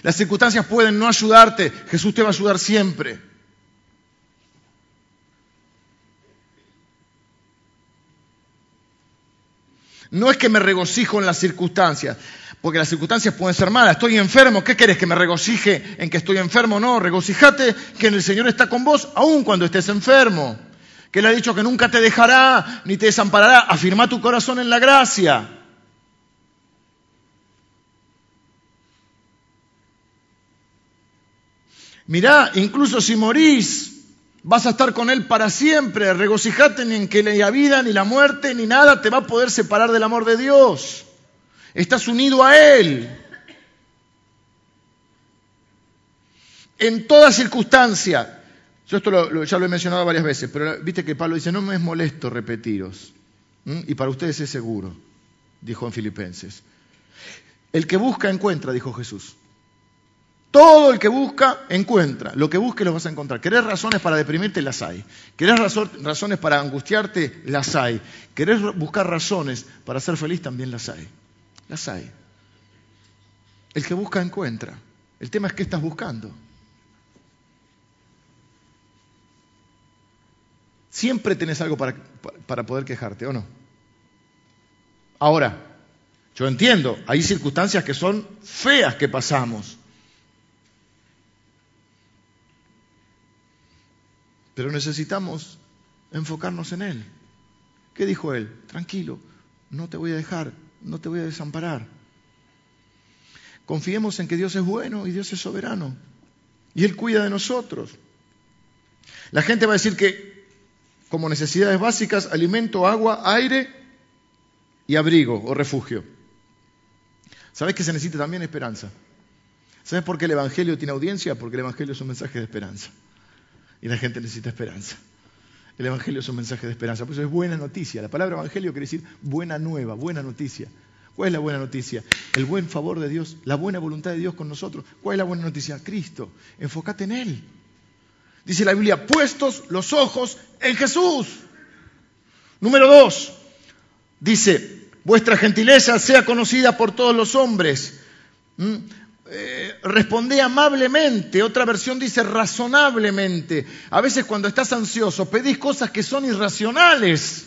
Las circunstancias pueden no ayudarte, Jesús te va a ayudar siempre. No es que me regocijo en las circunstancias, porque las circunstancias pueden ser malas. Estoy enfermo, ¿qué querés? ¿Que me regocije en que estoy enfermo? No, regocijate que el Señor está con vos aun cuando estés enfermo. Que Él ha dicho que nunca te dejará ni te desamparará. Afirma tu corazón en la gracia. Mirá, incluso si morís, vas a estar con Él para siempre. Regocijate ni en que ni la vida, ni la muerte, ni nada te va a poder separar del amor de Dios. Estás unido a Él. En toda circunstancia. Yo esto ya lo he mencionado varias veces, pero viste que Pablo dice, no me es molesto repetiros. Y para ustedes es seguro, dijo en Filipenses. El que busca encuentra, dijo Jesús. Todo el que busca, encuentra. Lo que busque lo vas a encontrar. ¿Querés razones para deprimirte? Las hay. ¿Querés razones para angustiarte? Las hay. ¿Querés buscar razones para ser feliz? También las hay. Las hay. El que busca encuentra. El tema es qué estás buscando. Siempre tenés algo para, para poder quejarte, ¿o no? Ahora, yo entiendo, hay circunstancias que son feas que pasamos. Pero necesitamos enfocarnos en Él. ¿Qué dijo Él? Tranquilo, no te voy a dejar, no te voy a desamparar. Confiemos en que Dios es bueno y Dios es soberano. Y Él cuida de nosotros. La gente va a decir que como necesidades básicas, alimento, agua, aire y abrigo o refugio. ¿Sabes que se necesita también esperanza? ¿Sabes por qué el Evangelio tiene audiencia? Porque el Evangelio es un mensaje de esperanza. Y la gente necesita esperanza. El Evangelio es un mensaje de esperanza, por eso es buena noticia. La palabra Evangelio quiere decir buena nueva, buena noticia. ¿Cuál es la buena noticia? El buen favor de Dios, la buena voluntad de Dios con nosotros. ¿Cuál es la buena noticia? Cristo. Enfócate en Él. Dice la Biblia, puestos los ojos en Jesús. Número dos, dice, vuestra gentileza sea conocida por todos los hombres. ¿Mm? Eh, responde amablemente, otra versión dice razonablemente. A veces cuando estás ansioso pedís cosas que son irracionales.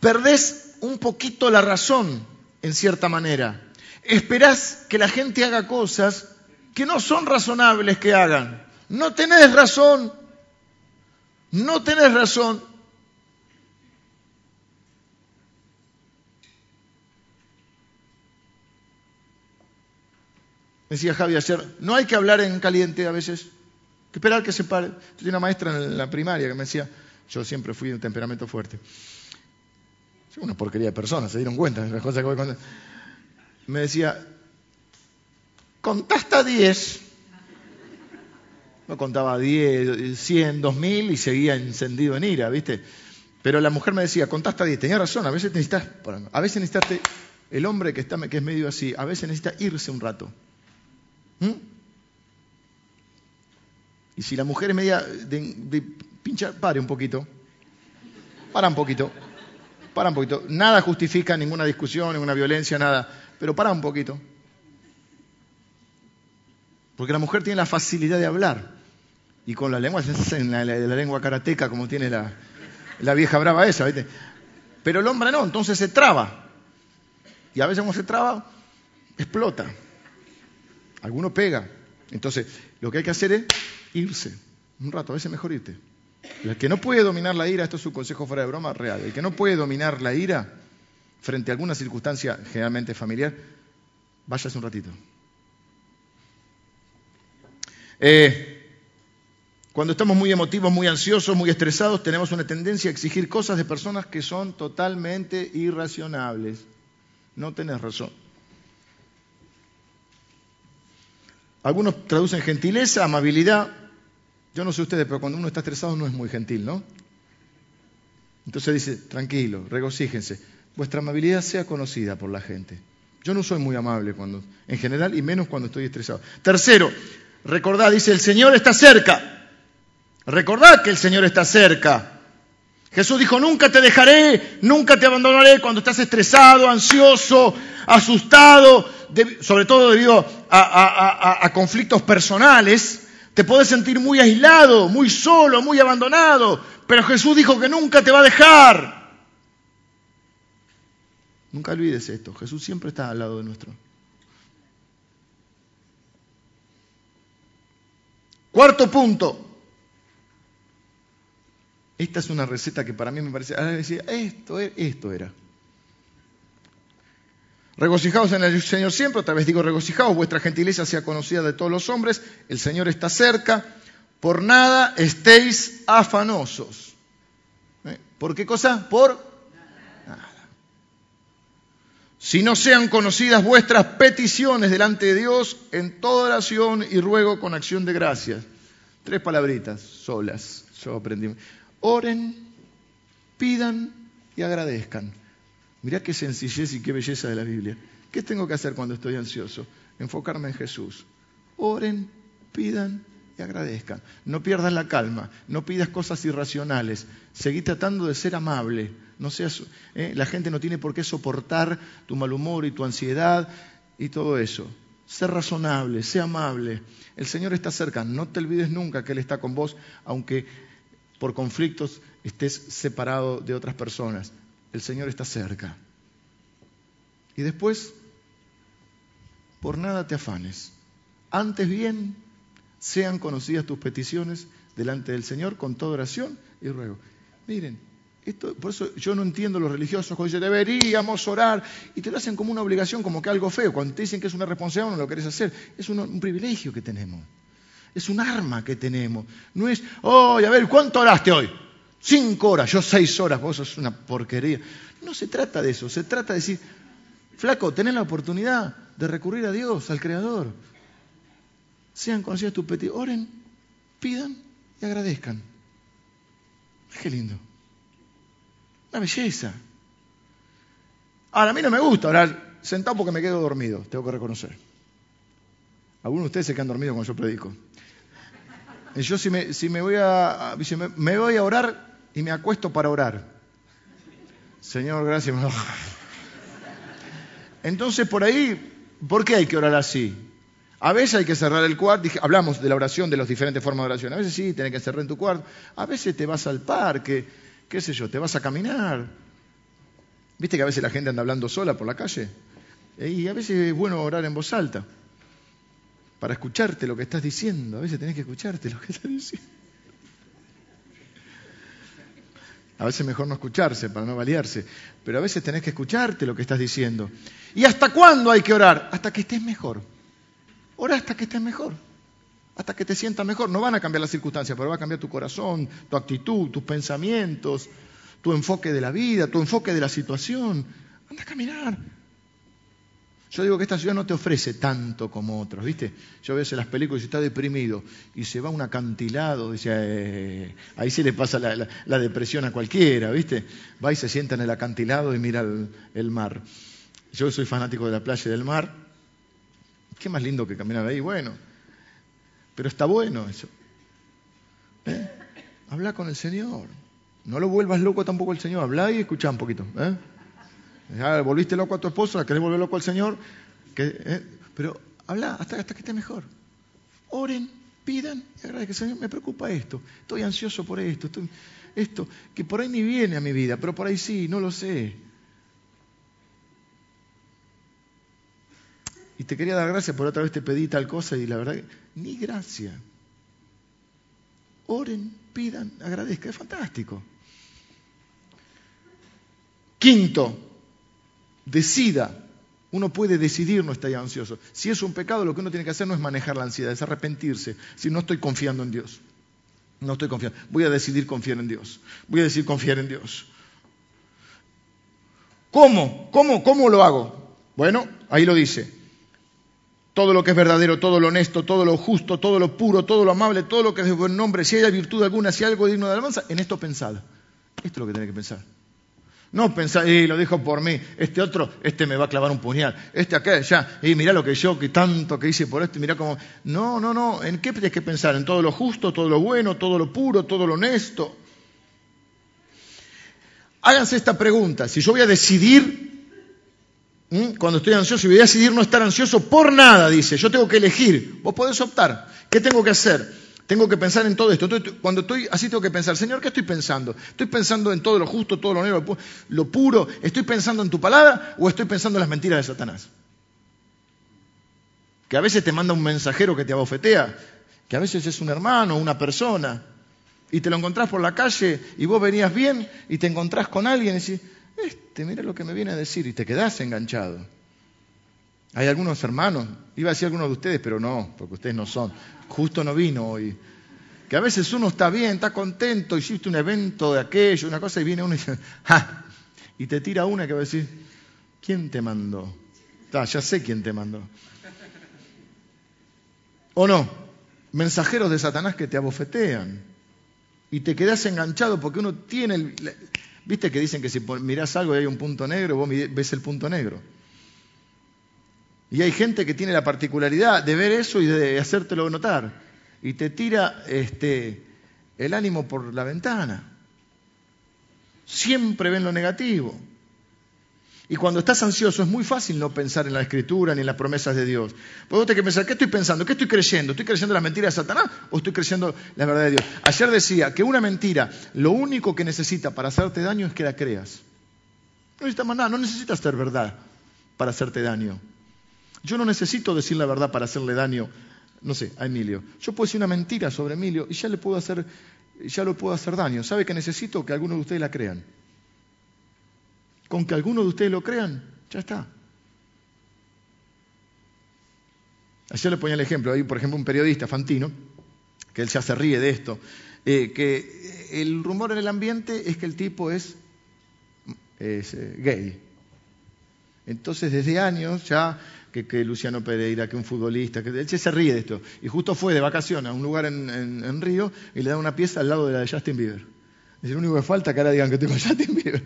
Perdés un poquito la razón, en cierta manera. Esperás que la gente haga cosas que no son razonables que hagan. No tenés razón. No tenés razón. Decía Javi ayer, no hay que hablar en caliente a veces, que esperar que se pare. Yo tenía una maestra en la primaria que me decía, yo siempre fui de un temperamento fuerte. Soy una porquería de personas, se dieron cuenta de las cosas que voy. Me decía, contá hasta 10. No contaba 10, 100, 2000 y seguía encendido en ira, ¿viste? Pero la mujer me decía, contá hasta 10. Tenía razón, a veces necesitas, a veces necesitas, el hombre que, está, que es medio así, a veces necesita irse un rato. ¿Mm? Y si la mujer es media de, pinchar, pare un poquito. Para un poquito. Para un poquito. Nada justifica ninguna discusión, ninguna violencia, nada. Pero para un poquito. Porque la mujer tiene la facilidad de hablar. Y con la lengua, en la, la, lengua karateca, como tiene la, la vieja brava esa, ¿viste? Pero el hombre no, entonces se traba. Y a veces cuando se traba, explota. Alguno pega. Entonces, lo que hay que hacer es irse. Un rato, a veces mejor irte. El que no puede dominar la ira, esto es un consejo fuera de broma real, el que no puede dominar la ira frente a alguna circunstancia generalmente familiar, váyase un ratito. Eh, cuando estamos muy emotivos, muy ansiosos, muy estresados, tenemos una tendencia a exigir cosas de personas que son totalmente irracionables. No tenés razón. Algunos traducen gentileza, amabilidad. Yo no sé ustedes, pero cuando uno está estresado no es muy gentil, ¿no? Entonces dice, tranquilo, regocíjense. Vuestra amabilidad sea conocida por la gente. Yo no soy muy amable cuando, en general y menos cuando estoy estresado. Tercero, recordad, dice, el Señor está cerca. Recordad que el Señor está cerca. Jesús dijo, nunca te dejaré, nunca te abandonaré cuando estás estresado, ansioso, asustado, sobre todo debido a, conflictos personales, te puedes sentir muy aislado, muy solo, muy abandonado, pero Jesús dijo que nunca te va a dejar. Nunca olvides esto, Jesús siempre está al lado de nuestro. Cuarto punto. Esta es una receta que para mí me parece, ahora decía, esto, e-, esto era. Regocijaos en el Señor siempre, otra vez digo regocijaos, vuestra gentileza sea conocida de todos los hombres, el Señor está cerca, por nada estéis afanosos. ¿Eh? ¿Por qué cosa? Por nada. Si no sean conocidas vuestras peticiones delante de Dios en toda oración y ruego con acción de gracias. Tres palabritas solas, yo aprendí. Oren, pidan y agradezcan. Mirá qué sencillez y qué belleza de la Biblia. ¿Qué tengo que hacer cuando estoy ansioso? Enfocarme en Jesús. Oren, pidan y agradezcan. No pierdas la calma, no pidas cosas irracionales. Seguí tratando de ser amable. No seas, ¿eh? La gente no tiene por qué soportar tu mal humor y tu ansiedad y todo eso. Sé razonable, sé amable. El Señor está cerca. No te olvides nunca que Él está con vos, aunque por conflictos estés separado de otras personas el Señor está cerca. Y después, por nada te afanes. Antes bien, sean conocidas tus peticiones delante del Señor con toda oración y ruego. Miren, esto, por eso yo no entiendo los religiosos cuando dicen deberíamos orar y te lo hacen como una obligación, como que algo feo. Cuando te dicen que es una responsabilidad, no lo querés hacer. Es un, un privilegio que tenemos. Es un arma que tenemos. No es, oh, a ver, ¿cuánto oraste hoy? Cinco horas, yo seis horas, vos sos una porquería. No se trata de eso, se trata de decir, flaco, tenés la oportunidad de recurrir a Dios, al Creador. Sean conocidas tus peticiones, oren, pidan y agradezcan. Qué lindo. Una belleza. Ahora, a mí no me gusta orar sentado porque me quedo dormido, tengo que reconocer. Algunos de ustedes se quedan dormidos cuando yo predico. Yo si me, si me voy a, orar, y me acuesto para orar. Señor, gracias. Entonces, por ahí, ¿por qué hay que orar así? A veces hay que cerrar el cuarto, hablamos de la oración, de las diferentes formas de oración. A veces sí, tienes que cerrar en tu cuarto. A veces te vas al parque, qué sé yo, te vas a caminar. ¿Viste que a veces la gente anda hablando sola por la calle? Y a veces es bueno orar en voz alta, para escucharte lo que estás diciendo. A veces tenés que escucharte lo que estás diciendo. A veces mejor no escucharse para no balearse, pero a veces tenés que escucharte lo que estás diciendo. ¿Y hasta cuándo hay que orar? Hasta que estés mejor. Ora hasta que estés mejor, hasta que te sientas mejor. No van a cambiar las circunstancias, pero va a cambiar tu corazón, tu actitud, tus pensamientos, tu enfoque de la vida, tu enfoque de la situación. Anda a caminar, yo digo que esta ciudad no te ofrece tanto como otros, ¿viste? Yo veo en las películas y está deprimido y se va a un acantilado, dice, eh, ahí se le pasa la, depresión a cualquiera, ¿viste? Va y se sienta en el acantilado y mira el, mar. Yo soy fanático de la playa y del mar. Qué más lindo que caminar ahí, bueno. Pero está bueno eso. ¿Eh? Habla con el Señor. No lo vuelvas loco tampoco el Señor. Habla y escucha un poquito. ¿eh? Ya volviste loco a tu esposo, ¿la querés volver loco al Señor? Eh, pero habla hasta, hasta que esté mejor. Oren, pidan y agradezcan. Señor, me preocupa esto. Estoy ansioso por esto. esto, que por ahí ni viene a mi vida, pero por ahí sí, no lo sé. Y te quería dar gracias por otra vez te pedí tal cosa y la verdad, ni gracia. Oren, pidan, agradezcan. Es fantástico. Quinto, decida. Uno puede decidir no estar ansioso. Si es un pecado, lo que uno tiene que hacer no es manejar la ansiedad, es arrepentirse. Si no estoy confiando en Dios. No estoy confiando. Voy a decidir confiar en Dios. Voy a decidir confiar en Dios. ¿Cómo? ¿Cómo? ¿Cómo lo hago? Bueno, ahí lo dice. Todo lo que es verdadero, todo lo honesto, todo lo justo, todo lo puro, todo lo amable, todo lo que es de buen nombre, si hay virtud alguna, si hay algo digno de alabanza, en esto pensad. Esto es lo que tiene que pensar. No pensar, y lo dijo por mí, este otro, este me va a clavar un puñal, este acá, ya, y mirá lo que yo, que tanto que hice por este, mirá cómo... No, no, no, ¿en qué tienes que pensar? En todo lo justo, todo lo bueno, todo lo puro, todo lo honesto. Háganse esta pregunta, si yo voy a decidir, cuando estoy ansioso, voy a decidir no estar ansioso por nada, dice, yo tengo que elegir, vos podés optar, ¿qué tengo que hacer? Tengo que pensar en todo esto. cuando estoy así tengo que pensar, Señor, ¿qué estoy pensando? ¿Estoy pensando en todo lo justo, todo lo negro, lo puro? ¿Estoy pensando en tu palabra o estoy pensando en las mentiras de Satanás? Que a veces te manda un mensajero que te abofetea, que a veces es un hermano, una persona, y te lo encontrás por la calle y vos venías bien y te encontrás con alguien y decís, este, mira lo que me viene a decir, y te quedás enganchado. Hay algunos hermanos, iba a decir algunos de ustedes, pero no, porque ustedes no son. Justo no vino hoy. Que a veces uno está bien, está contento, hiciste un evento de aquello, una cosa, y viene uno y dice, ¡ja! Y te tira una que va a decir, ¿quién te mandó? ya sé quién te mandó. ¿O no? Mensajeros de Satanás que te abofetean. Y te quedas enganchado porque uno tiene el... Viste que dicen que si mirás algo y hay un punto negro, vos ves el punto negro. Y hay gente que tiene la particularidad de ver eso y de hacértelo notar. Y te tira este, el ánimo por la ventana. Siempre ven lo negativo. Y cuando estás ansioso es muy fácil no pensar en la escritura ni en las promesas de Dios. Porque vos que pensar, ¿qué estoy pensando? ¿Qué estoy creyendo? ¿Estoy creyendo la mentira de Satanás o estoy creyendo la verdad de Dios? Ayer decía que una mentira, lo único que necesita para hacerte daño es que la creas. No necesitas más nada, no necesitas ser verdad para hacerte daño. Yo no necesito decir la verdad para hacerle daño, no sé, a Emilio. Yo puedo decir una mentira sobre Emilio y ya le puedo hacer, ya lo puedo hacer daño. ¿Sabe que necesito que algunos de ustedes la crean? Con que algunos de ustedes lo crean, ya está. Ayer le ponía el ejemplo, hay por ejemplo un periodista, Fantino, que él ya se ríe de esto, eh, que el rumor en el ambiente es que el tipo es, eh, gay. Entonces desde años ya que, Luciano Pereira, que un futbolista, que él se ríe de esto. Y justo fue de vacaciones a un lugar en, Río y le da una pieza al lado de la de Justin Bieber. Es lo único que falta que ahora digan que tengo Justin Bieber.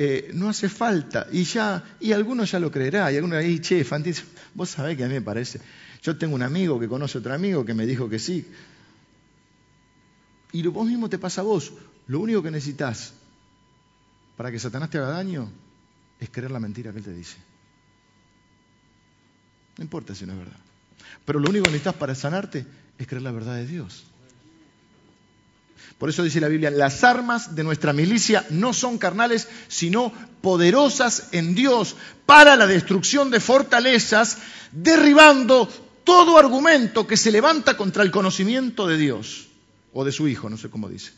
Eh, no hace falta. Y ya, y algunos ya lo creerá. Y algunos ahí, che, Fanti, vos sabés que a mí me parece. Yo tengo un amigo que conoce a otro amigo que me dijo que sí. Y lo, vos mismo te pasa a vos. Lo único que necesitas para que Satanás te haga daño es creer la mentira que él te dice. No importa si no es verdad. Pero lo único que necesitas para sanarte es creer la verdad de Dios. Por eso dice la Biblia, las armas de nuestra milicia no son carnales, sino poderosas en Dios para la destrucción de fortalezas, derribando todo argumento que se levanta contra el conocimiento de Dios o de su Hijo, no sé cómo dice.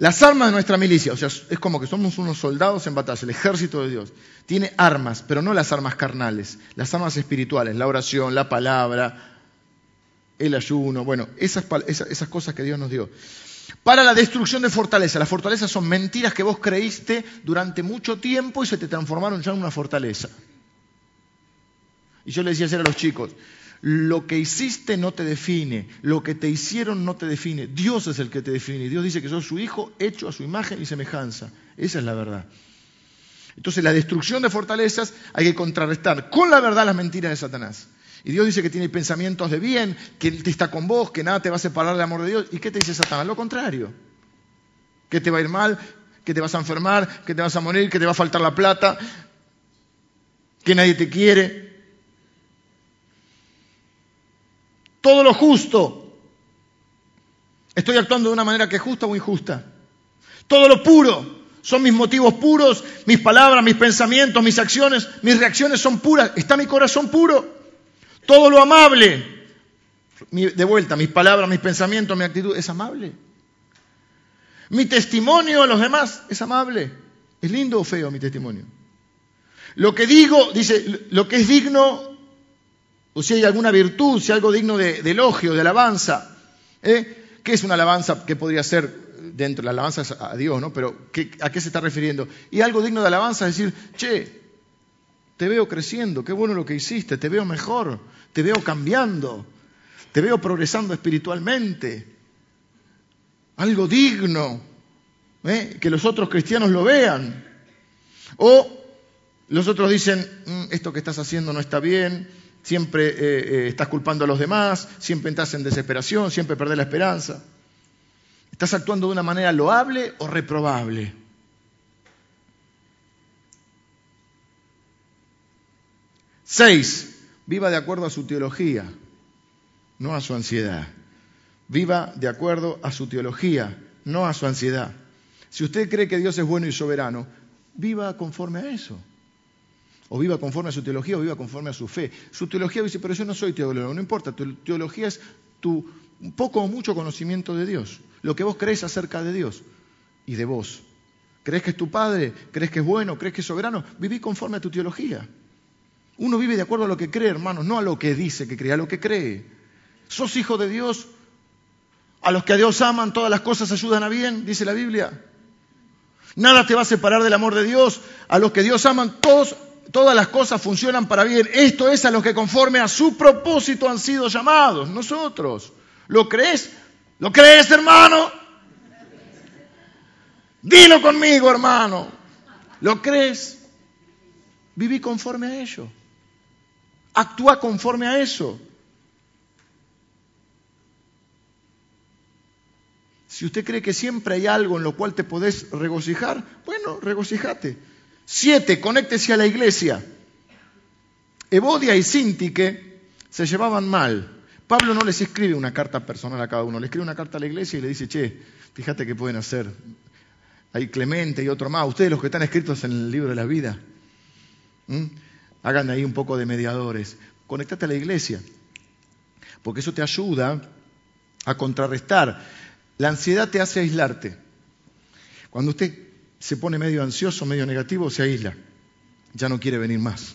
Las armas de nuestra milicia, o sea, es como que somos unos soldados en batalla, el ejército de Dios. Tiene armas, pero no las armas carnales, las armas espirituales, la oración, la palabra, el ayuno, bueno, esas, esas, cosas que Dios nos dio. Para la destrucción de fortaleza. Las fortalezas son mentiras que vos creíste durante mucho tiempo y se te transformaron ya en una fortaleza. Y yo le decía ayer a los chicos, lo que hiciste no te define, lo que te hicieron no te define, Dios es el que te define. Dios dice que sos su hijo hecho a su imagen y semejanza. Esa es la verdad. Entonces la destrucción de fortalezas hay que contrarrestar con la verdad las mentiras de Satanás. Y Dios dice que tiene pensamientos de bien, que Él está con vos, que nada te va a separar del amor de Dios. ¿Y qué te dice Satanás? Lo contrario. Que te va a ir mal, que te vas a enfermar, que te vas a morir, que te va a faltar la plata, que nadie te quiere, todo lo justo. Estoy actuando de una manera que es justa o injusta. Todo lo puro. Son mis motivos puros, mis palabras, mis pensamientos, mis acciones, mis reacciones son puras. Está mi corazón puro. Todo lo amable. De vuelta, mis palabras, mis pensamientos, mi actitud es amable. Mi testimonio a los demás es amable. ¿Es lindo o feo mi testimonio? Lo que digo, dice, lo que es digno o si hay alguna virtud, si algo digno de, elogio, de alabanza. ¿eh? ¿Qué es una alabanza que podría ser dentro? La alabanza a Dios, ¿no? Pero ¿a qué se está refiriendo? Y algo digno de alabanza es decir, che, te veo creciendo, qué bueno lo que hiciste, te veo mejor, te veo cambiando, te veo progresando espiritualmente. Algo digno, ¿eh? que los otros cristianos lo vean. O los otros dicen, mm, esto que estás haciendo no está bien, siempre eh, eh, estás culpando a los demás, siempre estás en desesperación, siempre perdés la esperanza. ¿Estás actuando de una manera loable o reprobable? Seis, viva de acuerdo a su teología. no a su ansiedad. Viva de acuerdo a su teología, no a su ansiedad. Si usted cree que Dios es bueno y soberano, viva conforme a eso. O viva conforme a su teología o viva conforme a su fe. Su teología dice, pero yo no soy teólogo, no importa, tu teología es tu poco o mucho conocimiento de Dios, lo que vos crees acerca de Dios y de vos. ¿Crees que es tu padre? ¿Crees que es bueno? ¿Crees que es soberano? Viví conforme a tu teología. Uno vive de acuerdo a lo que cree, hermanos, no a lo que dice que cree, a lo que cree. ¿Sos hijo de Dios? A los que a Dios aman, todas las cosas ayudan a bien, dice la Biblia. Nada te va a separar del amor de Dios. A los que Dios aman, todos, todas las cosas funcionan para bien. Esto es a los que conforme a su propósito han sido llamados, nosotros. ¿Lo crees? ¿Lo crees, hermano? Dilo conmigo, hermano. ¿Lo crees? Viví conforme a ello. Actúa conforme a eso. Si usted cree que siempre hay algo en lo cual te podés regocijar, bueno, regocijate. Siete, conéctese a la iglesia. Evodia y Sintique se llevaban mal. Pablo no les escribe una carta personal a cada uno, le escribe una carta a la iglesia y le dice, che, fíjate qué pueden hacer. Hay Clemente y otro más. Ustedes los que están escritos en el libro de la vida, hagan ahí un poco de mediadores. Conectate a la iglesia, porque eso te ayuda a contrarrestar la ansiedad te hace aislarte. Cuando usted se pone medio ansioso, medio negativo, se aísla. Ya no quiere venir más.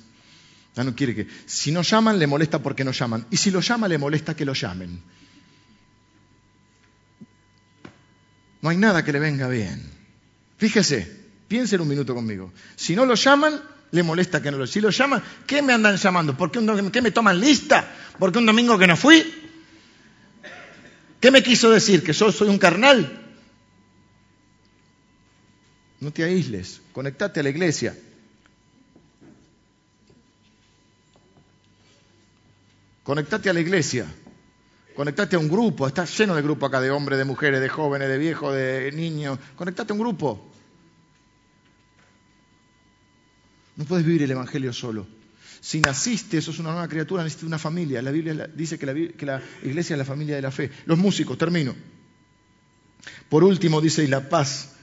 Ya no quiere que. Si no llaman, le molesta porque no llaman. Y si lo llama, le molesta que lo llamen. No hay nada que le venga bien. Fíjese, piensen un minuto conmigo. Si no lo llaman, le molesta que no lo. Si lo llaman, ¿qué me andan llamando? ¿Por qué, ¿Qué me toman lista? ¿Por qué un domingo que no fui? ¿Qué me quiso decir? ¿Que yo soy un carnal? No te aísles, conectate a la iglesia. Conectate a la iglesia. Conectate a un grupo. Está lleno de grupos acá de hombres, de mujeres, de jóvenes, de viejos, de niños. Conectate a un grupo. No puedes vivir el Evangelio solo. Si naciste, sos una nueva criatura, necesitas una familia. La Biblia dice que la, que la iglesia es la familia de la fe. Los músicos, termino. Por último, dice, y la paz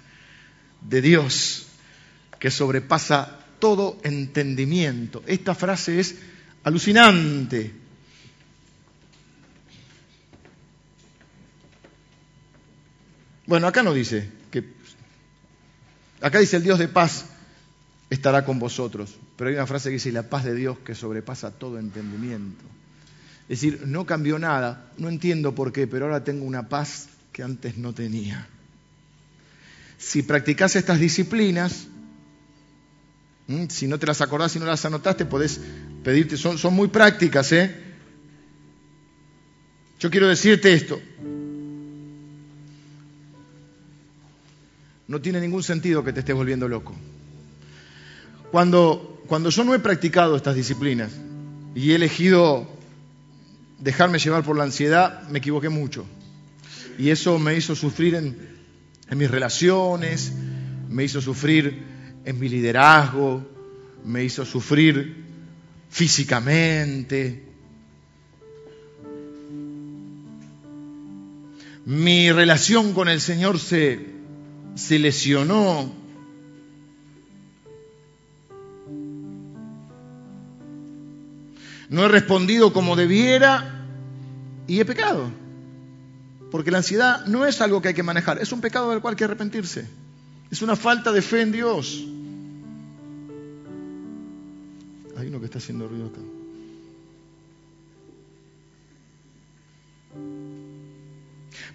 de Dios, que sobrepasa todo entendimiento. Esta frase es alucinante. Bueno, acá no dice que... Acá dice el Dios de paz estará con vosotros. Pero hay una frase que dice, la paz de Dios que sobrepasa todo entendimiento. Es decir, no cambió nada, no entiendo por qué, pero ahora tengo una paz que antes no tenía. Si practicas estas disciplinas, si no te las acordás, si no las anotaste, podés pedirte, son, son muy prácticas, ¿eh? Yo quiero decirte esto. No tiene ningún sentido que te estés volviendo loco. Cuando cuando yo no he practicado estas disciplinas y he elegido dejarme llevar por la ansiedad, me equivoqué mucho. Y eso me hizo sufrir en, mis relaciones, me hizo sufrir en mi liderazgo, me hizo sufrir físicamente. Mi relación con el Señor se, se lesionó no he respondido como debiera y he pecado. Porque la ansiedad no es algo que hay que manejar, es un pecado del cual hay que arrepentirse. Es una falta de fe en Dios. Hay uno que está haciendo ruido acá.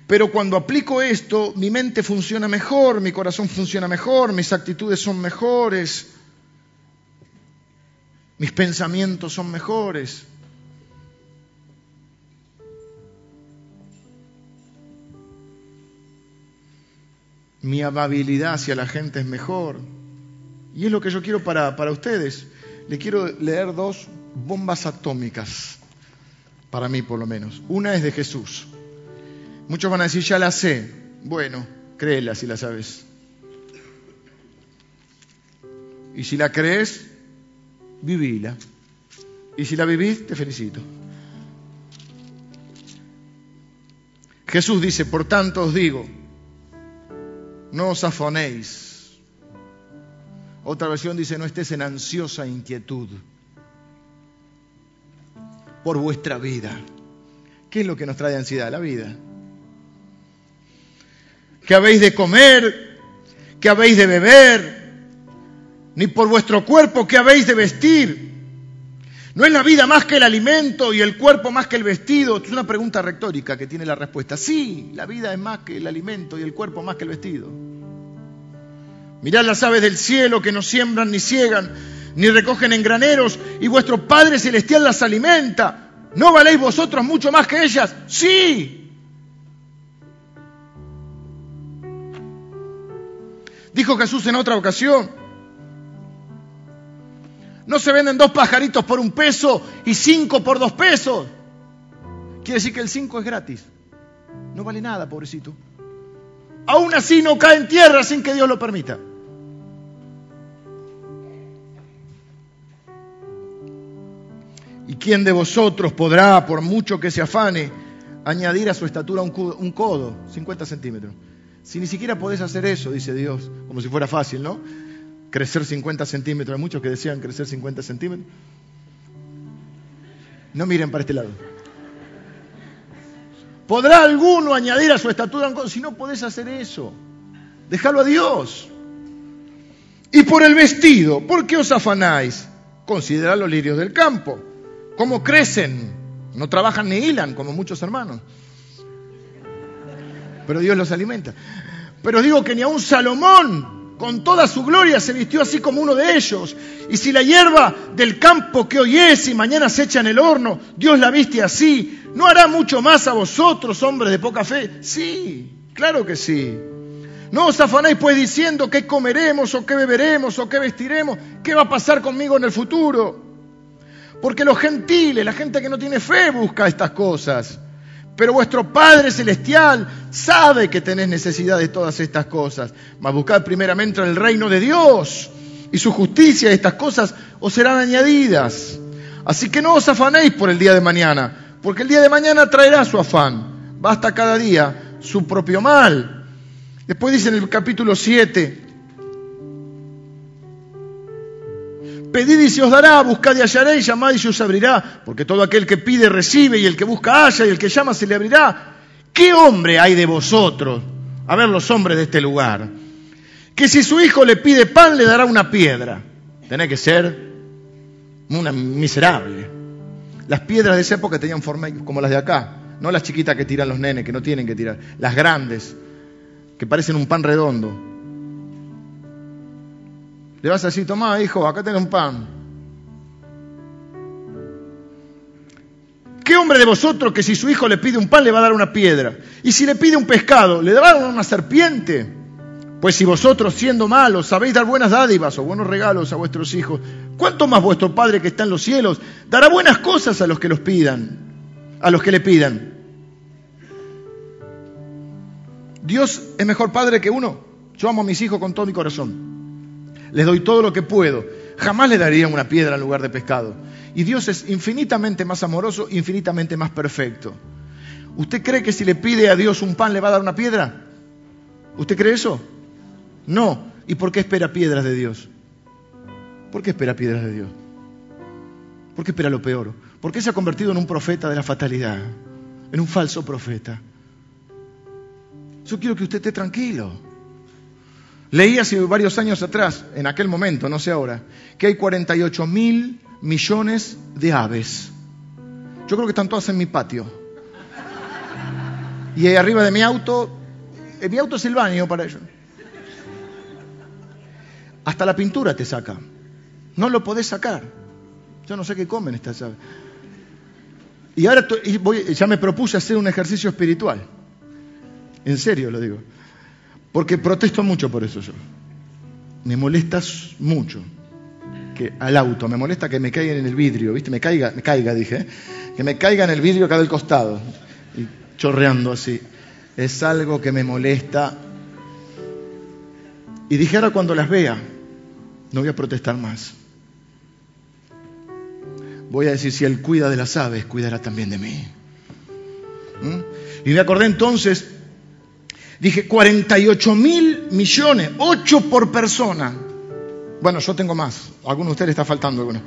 Pero cuando aplico esto, mi mente funciona mejor, mi corazón funciona mejor, mis actitudes son mejores, mis pensamientos son mejores. Mi amabilidad hacia la gente es mejor. Y es lo que yo quiero para, para ustedes. Le quiero leer dos bombas atómicas, para mí por lo menos. Una es de Jesús. Muchos van a decir, ya la sé. Bueno, créela si la sabes. Y si la crees, vivila. Y si la vivís, te felicito. Jesús dice, por tanto os digo, no os afonéis. Otra versión dice, no estés en ansiosa inquietud por vuestra vida. ¿Qué es lo que nos trae ansiedad? La vida. ¿Qué habéis de comer? ¿Qué habéis de beber? Ni por vuestro cuerpo, ¿qué habéis de vestir? ¿No es la vida más que el alimento y el cuerpo más que el vestido? Es una pregunta retórica que tiene la respuesta. Sí, la vida es más que el alimento y el cuerpo más que el vestido. Mirad las aves del cielo que no siembran ni ciegan, ni recogen en graneros, y vuestro Padre Celestial las alimenta. ¿No valéis vosotros mucho más que ellas? Sí. Dijo Jesús en otra ocasión, no se venden dos pajaritos por un peso y cinco por dos pesos. Quiere decir que el cinco es gratis. No vale nada, pobrecito. Aún así no cae en tierra sin que Dios lo permita. ¿Y quién de vosotros podrá, por mucho que se afane, añadir a su estatura un codo, 50 centímetros? Si ni siquiera podés hacer eso, dice Dios, como si fuera fácil, ¿no? Crecer 50 centímetros, hay muchos que desean crecer 50 centímetros. No miren para este lado. ¿Podrá alguno añadir a su estatura? Si no podés hacer eso, déjalo a Dios. Y por el vestido, ¿por qué os afanáis? Considerad los lirios del campo cómo crecen. No trabajan ni hilan como muchos hermanos. Pero Dios los alimenta. Pero digo que ni a un Salomón, con toda su gloria, se vistió así como uno de ellos. Y si la hierba del campo que hoy es y mañana se echa en el horno, Dios la viste así, ¿no hará mucho más a vosotros, hombres de poca fe? Sí, claro que sí. No os afanéis pues diciendo qué comeremos o qué beberemos o qué vestiremos, qué va a pasar conmigo en el futuro. Porque los gentiles, la gente que no tiene fe, busca estas cosas. Pero vuestro Padre Celestial sabe que tenéis necesidad de todas estas cosas. Mas buscad primeramente el reino de Dios y su justicia estas cosas os serán añadidas. Así que no os afanéis por el día de mañana, porque el día de mañana traerá su afán. Basta cada día su propio mal. Después dice en el capítulo 7, Pedid y se os dará, buscad y hallaréis, llamad y se os abrirá, porque todo aquel que pide recibe y el que busca halla y el que llama se le abrirá. ¿Qué hombre hay de vosotros? A ver los hombres de este lugar. Que si su hijo le pide pan le dará una piedra. Tiene que ser una miserable. Las piedras de esa época tenían forma como las de acá, no las chiquitas que tiran los nenes, que no tienen que tirar, las grandes, que parecen un pan redondo. Le vas a decir, tomá, hijo, acá tenés un pan. ¿Qué hombre de vosotros que si su hijo le pide un pan le va a dar una piedra? Y si le pide un pescado, le dará una serpiente? Pues si vosotros, siendo malos, sabéis dar buenas dádivas o buenos regalos a vuestros hijos, ¿cuánto más vuestro Padre que está en los cielos dará buenas cosas a los que los pidan, a los que le pidan? Dios es mejor Padre que uno. Yo amo a mis hijos con todo mi corazón les doy todo lo que puedo. Jamás le daría una piedra en lugar de pescado. Y Dios es infinitamente más amoroso, infinitamente más perfecto. ¿Usted cree que si le pide a Dios un pan le va a dar una piedra? ¿Usted cree eso? No. ¿Y por qué espera piedras de Dios? ¿Por qué espera piedras de Dios? ¿Por qué espera lo peor? ¿Por qué se ha convertido en un profeta de la fatalidad? En un falso profeta. Yo quiero que usted esté tranquilo. Leí hace varios años atrás, en aquel momento, no sé ahora, que hay 48 mil millones de aves. Yo creo que están todas en mi patio. Y ahí arriba de mi auto, eh, mi auto es el baño para ellos. Hasta la pintura te saca. No lo podés sacar. Yo no sé qué comen estas aves. Y ahora ya me propuse hacer un ejercicio espiritual. En serio lo digo. Porque protesto mucho por eso yo. Me molestas mucho que al auto, me molesta que me caiga en el vidrio, ¿viste? Me caiga, me caiga, dije, ¿eh? que me caiga en el vidrio acá del costado, y chorreando así. Es algo que me molesta. Y dije, ahora cuando las vea, no voy a protestar más. Voy a decir, si Él cuida de las aves, cuidará también de mí. ¿Mm? Y me acordé entonces, dije 48 mil millones, 8 por persona. Bueno, yo tengo más, a alguno de ustedes está faltando alguno.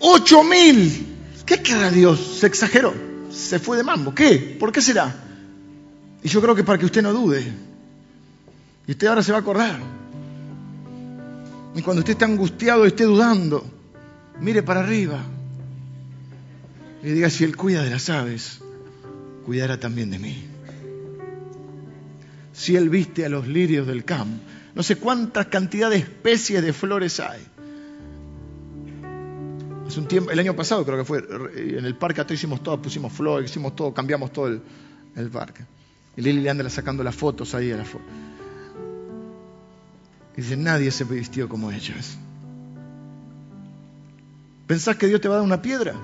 8 mil. ¿Qué queda Dios? Se exageró, se fue de mambo. ¿Qué? ¿Por qué será? Y yo creo que para que usted no dude. Y usted ahora se va a acordar. Y cuando usted esté angustiado y esté dudando, mire para arriba. Y diga, si Él cuida de las aves, cuidará también de mí. Si Él viste a los lirios del campo, no sé cuántas cantidad de especies de flores hay. Hace un tiempo, el año pasado creo que fue, en el parque acá hicimos todo, pusimos flores, hicimos todo, cambiamos todo el, el parque. Y Lili le anda sacando las fotos ahí a la foto. Dice, nadie se vistió como ellas. ¿Pensás que Dios te va a dar una piedra?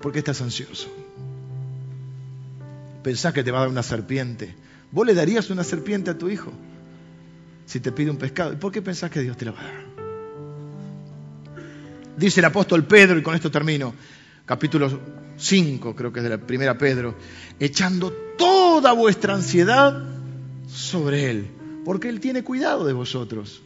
¿Por qué estás ansioso? ¿Pensás que te va a dar una serpiente? ¿Vos le darías una serpiente a tu hijo? Si te pide un pescado. ¿Y por qué pensás que Dios te la va a dar? Dice el apóstol Pedro, y con esto termino, capítulo 5, creo que es de la primera Pedro, echando toda vuestra ansiedad sobre Él, porque Él tiene cuidado de vosotros.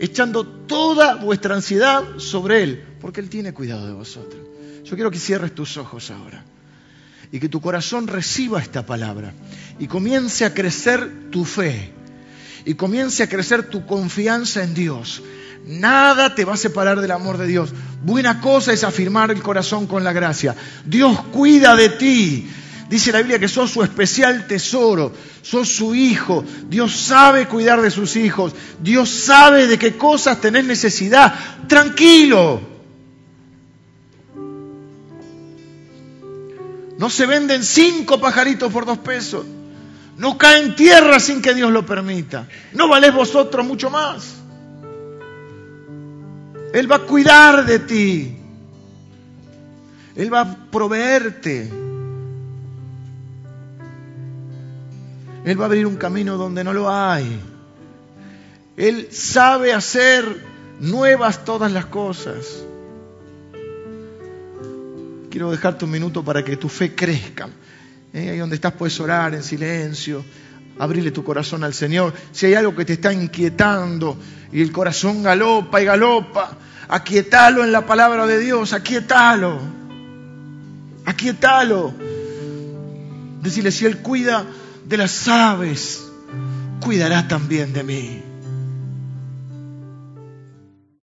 Echando toda vuestra ansiedad sobre Él, porque Él tiene cuidado de vosotros. Yo quiero que cierres tus ojos ahora y que tu corazón reciba esta palabra y comience a crecer tu fe y comience a crecer tu confianza en Dios. Nada te va a separar del amor de Dios. Buena cosa es afirmar el corazón con la gracia. Dios cuida de ti. Dice la Biblia que sos su especial tesoro, sos su hijo. Dios sabe cuidar de sus hijos. Dios sabe de qué cosas tenés necesidad. Tranquilo. No se venden cinco pajaritos por dos pesos. No cae en tierra sin que Dios lo permita. No valés vosotros mucho más. Él va a cuidar de ti. Él va a proveerte. Él va a abrir un camino donde no lo hay. Él sabe hacer nuevas todas las cosas. Quiero dejarte un minuto para que tu fe crezca. ¿Eh? Ahí donde estás puedes orar en silencio, abrirle tu corazón al Señor. Si hay algo que te está inquietando y el corazón galopa y galopa, aquietalo en la palabra de Dios, aquietalo. Aquietalo. Decirle, si Él cuida de las aves, cuidará también de mí.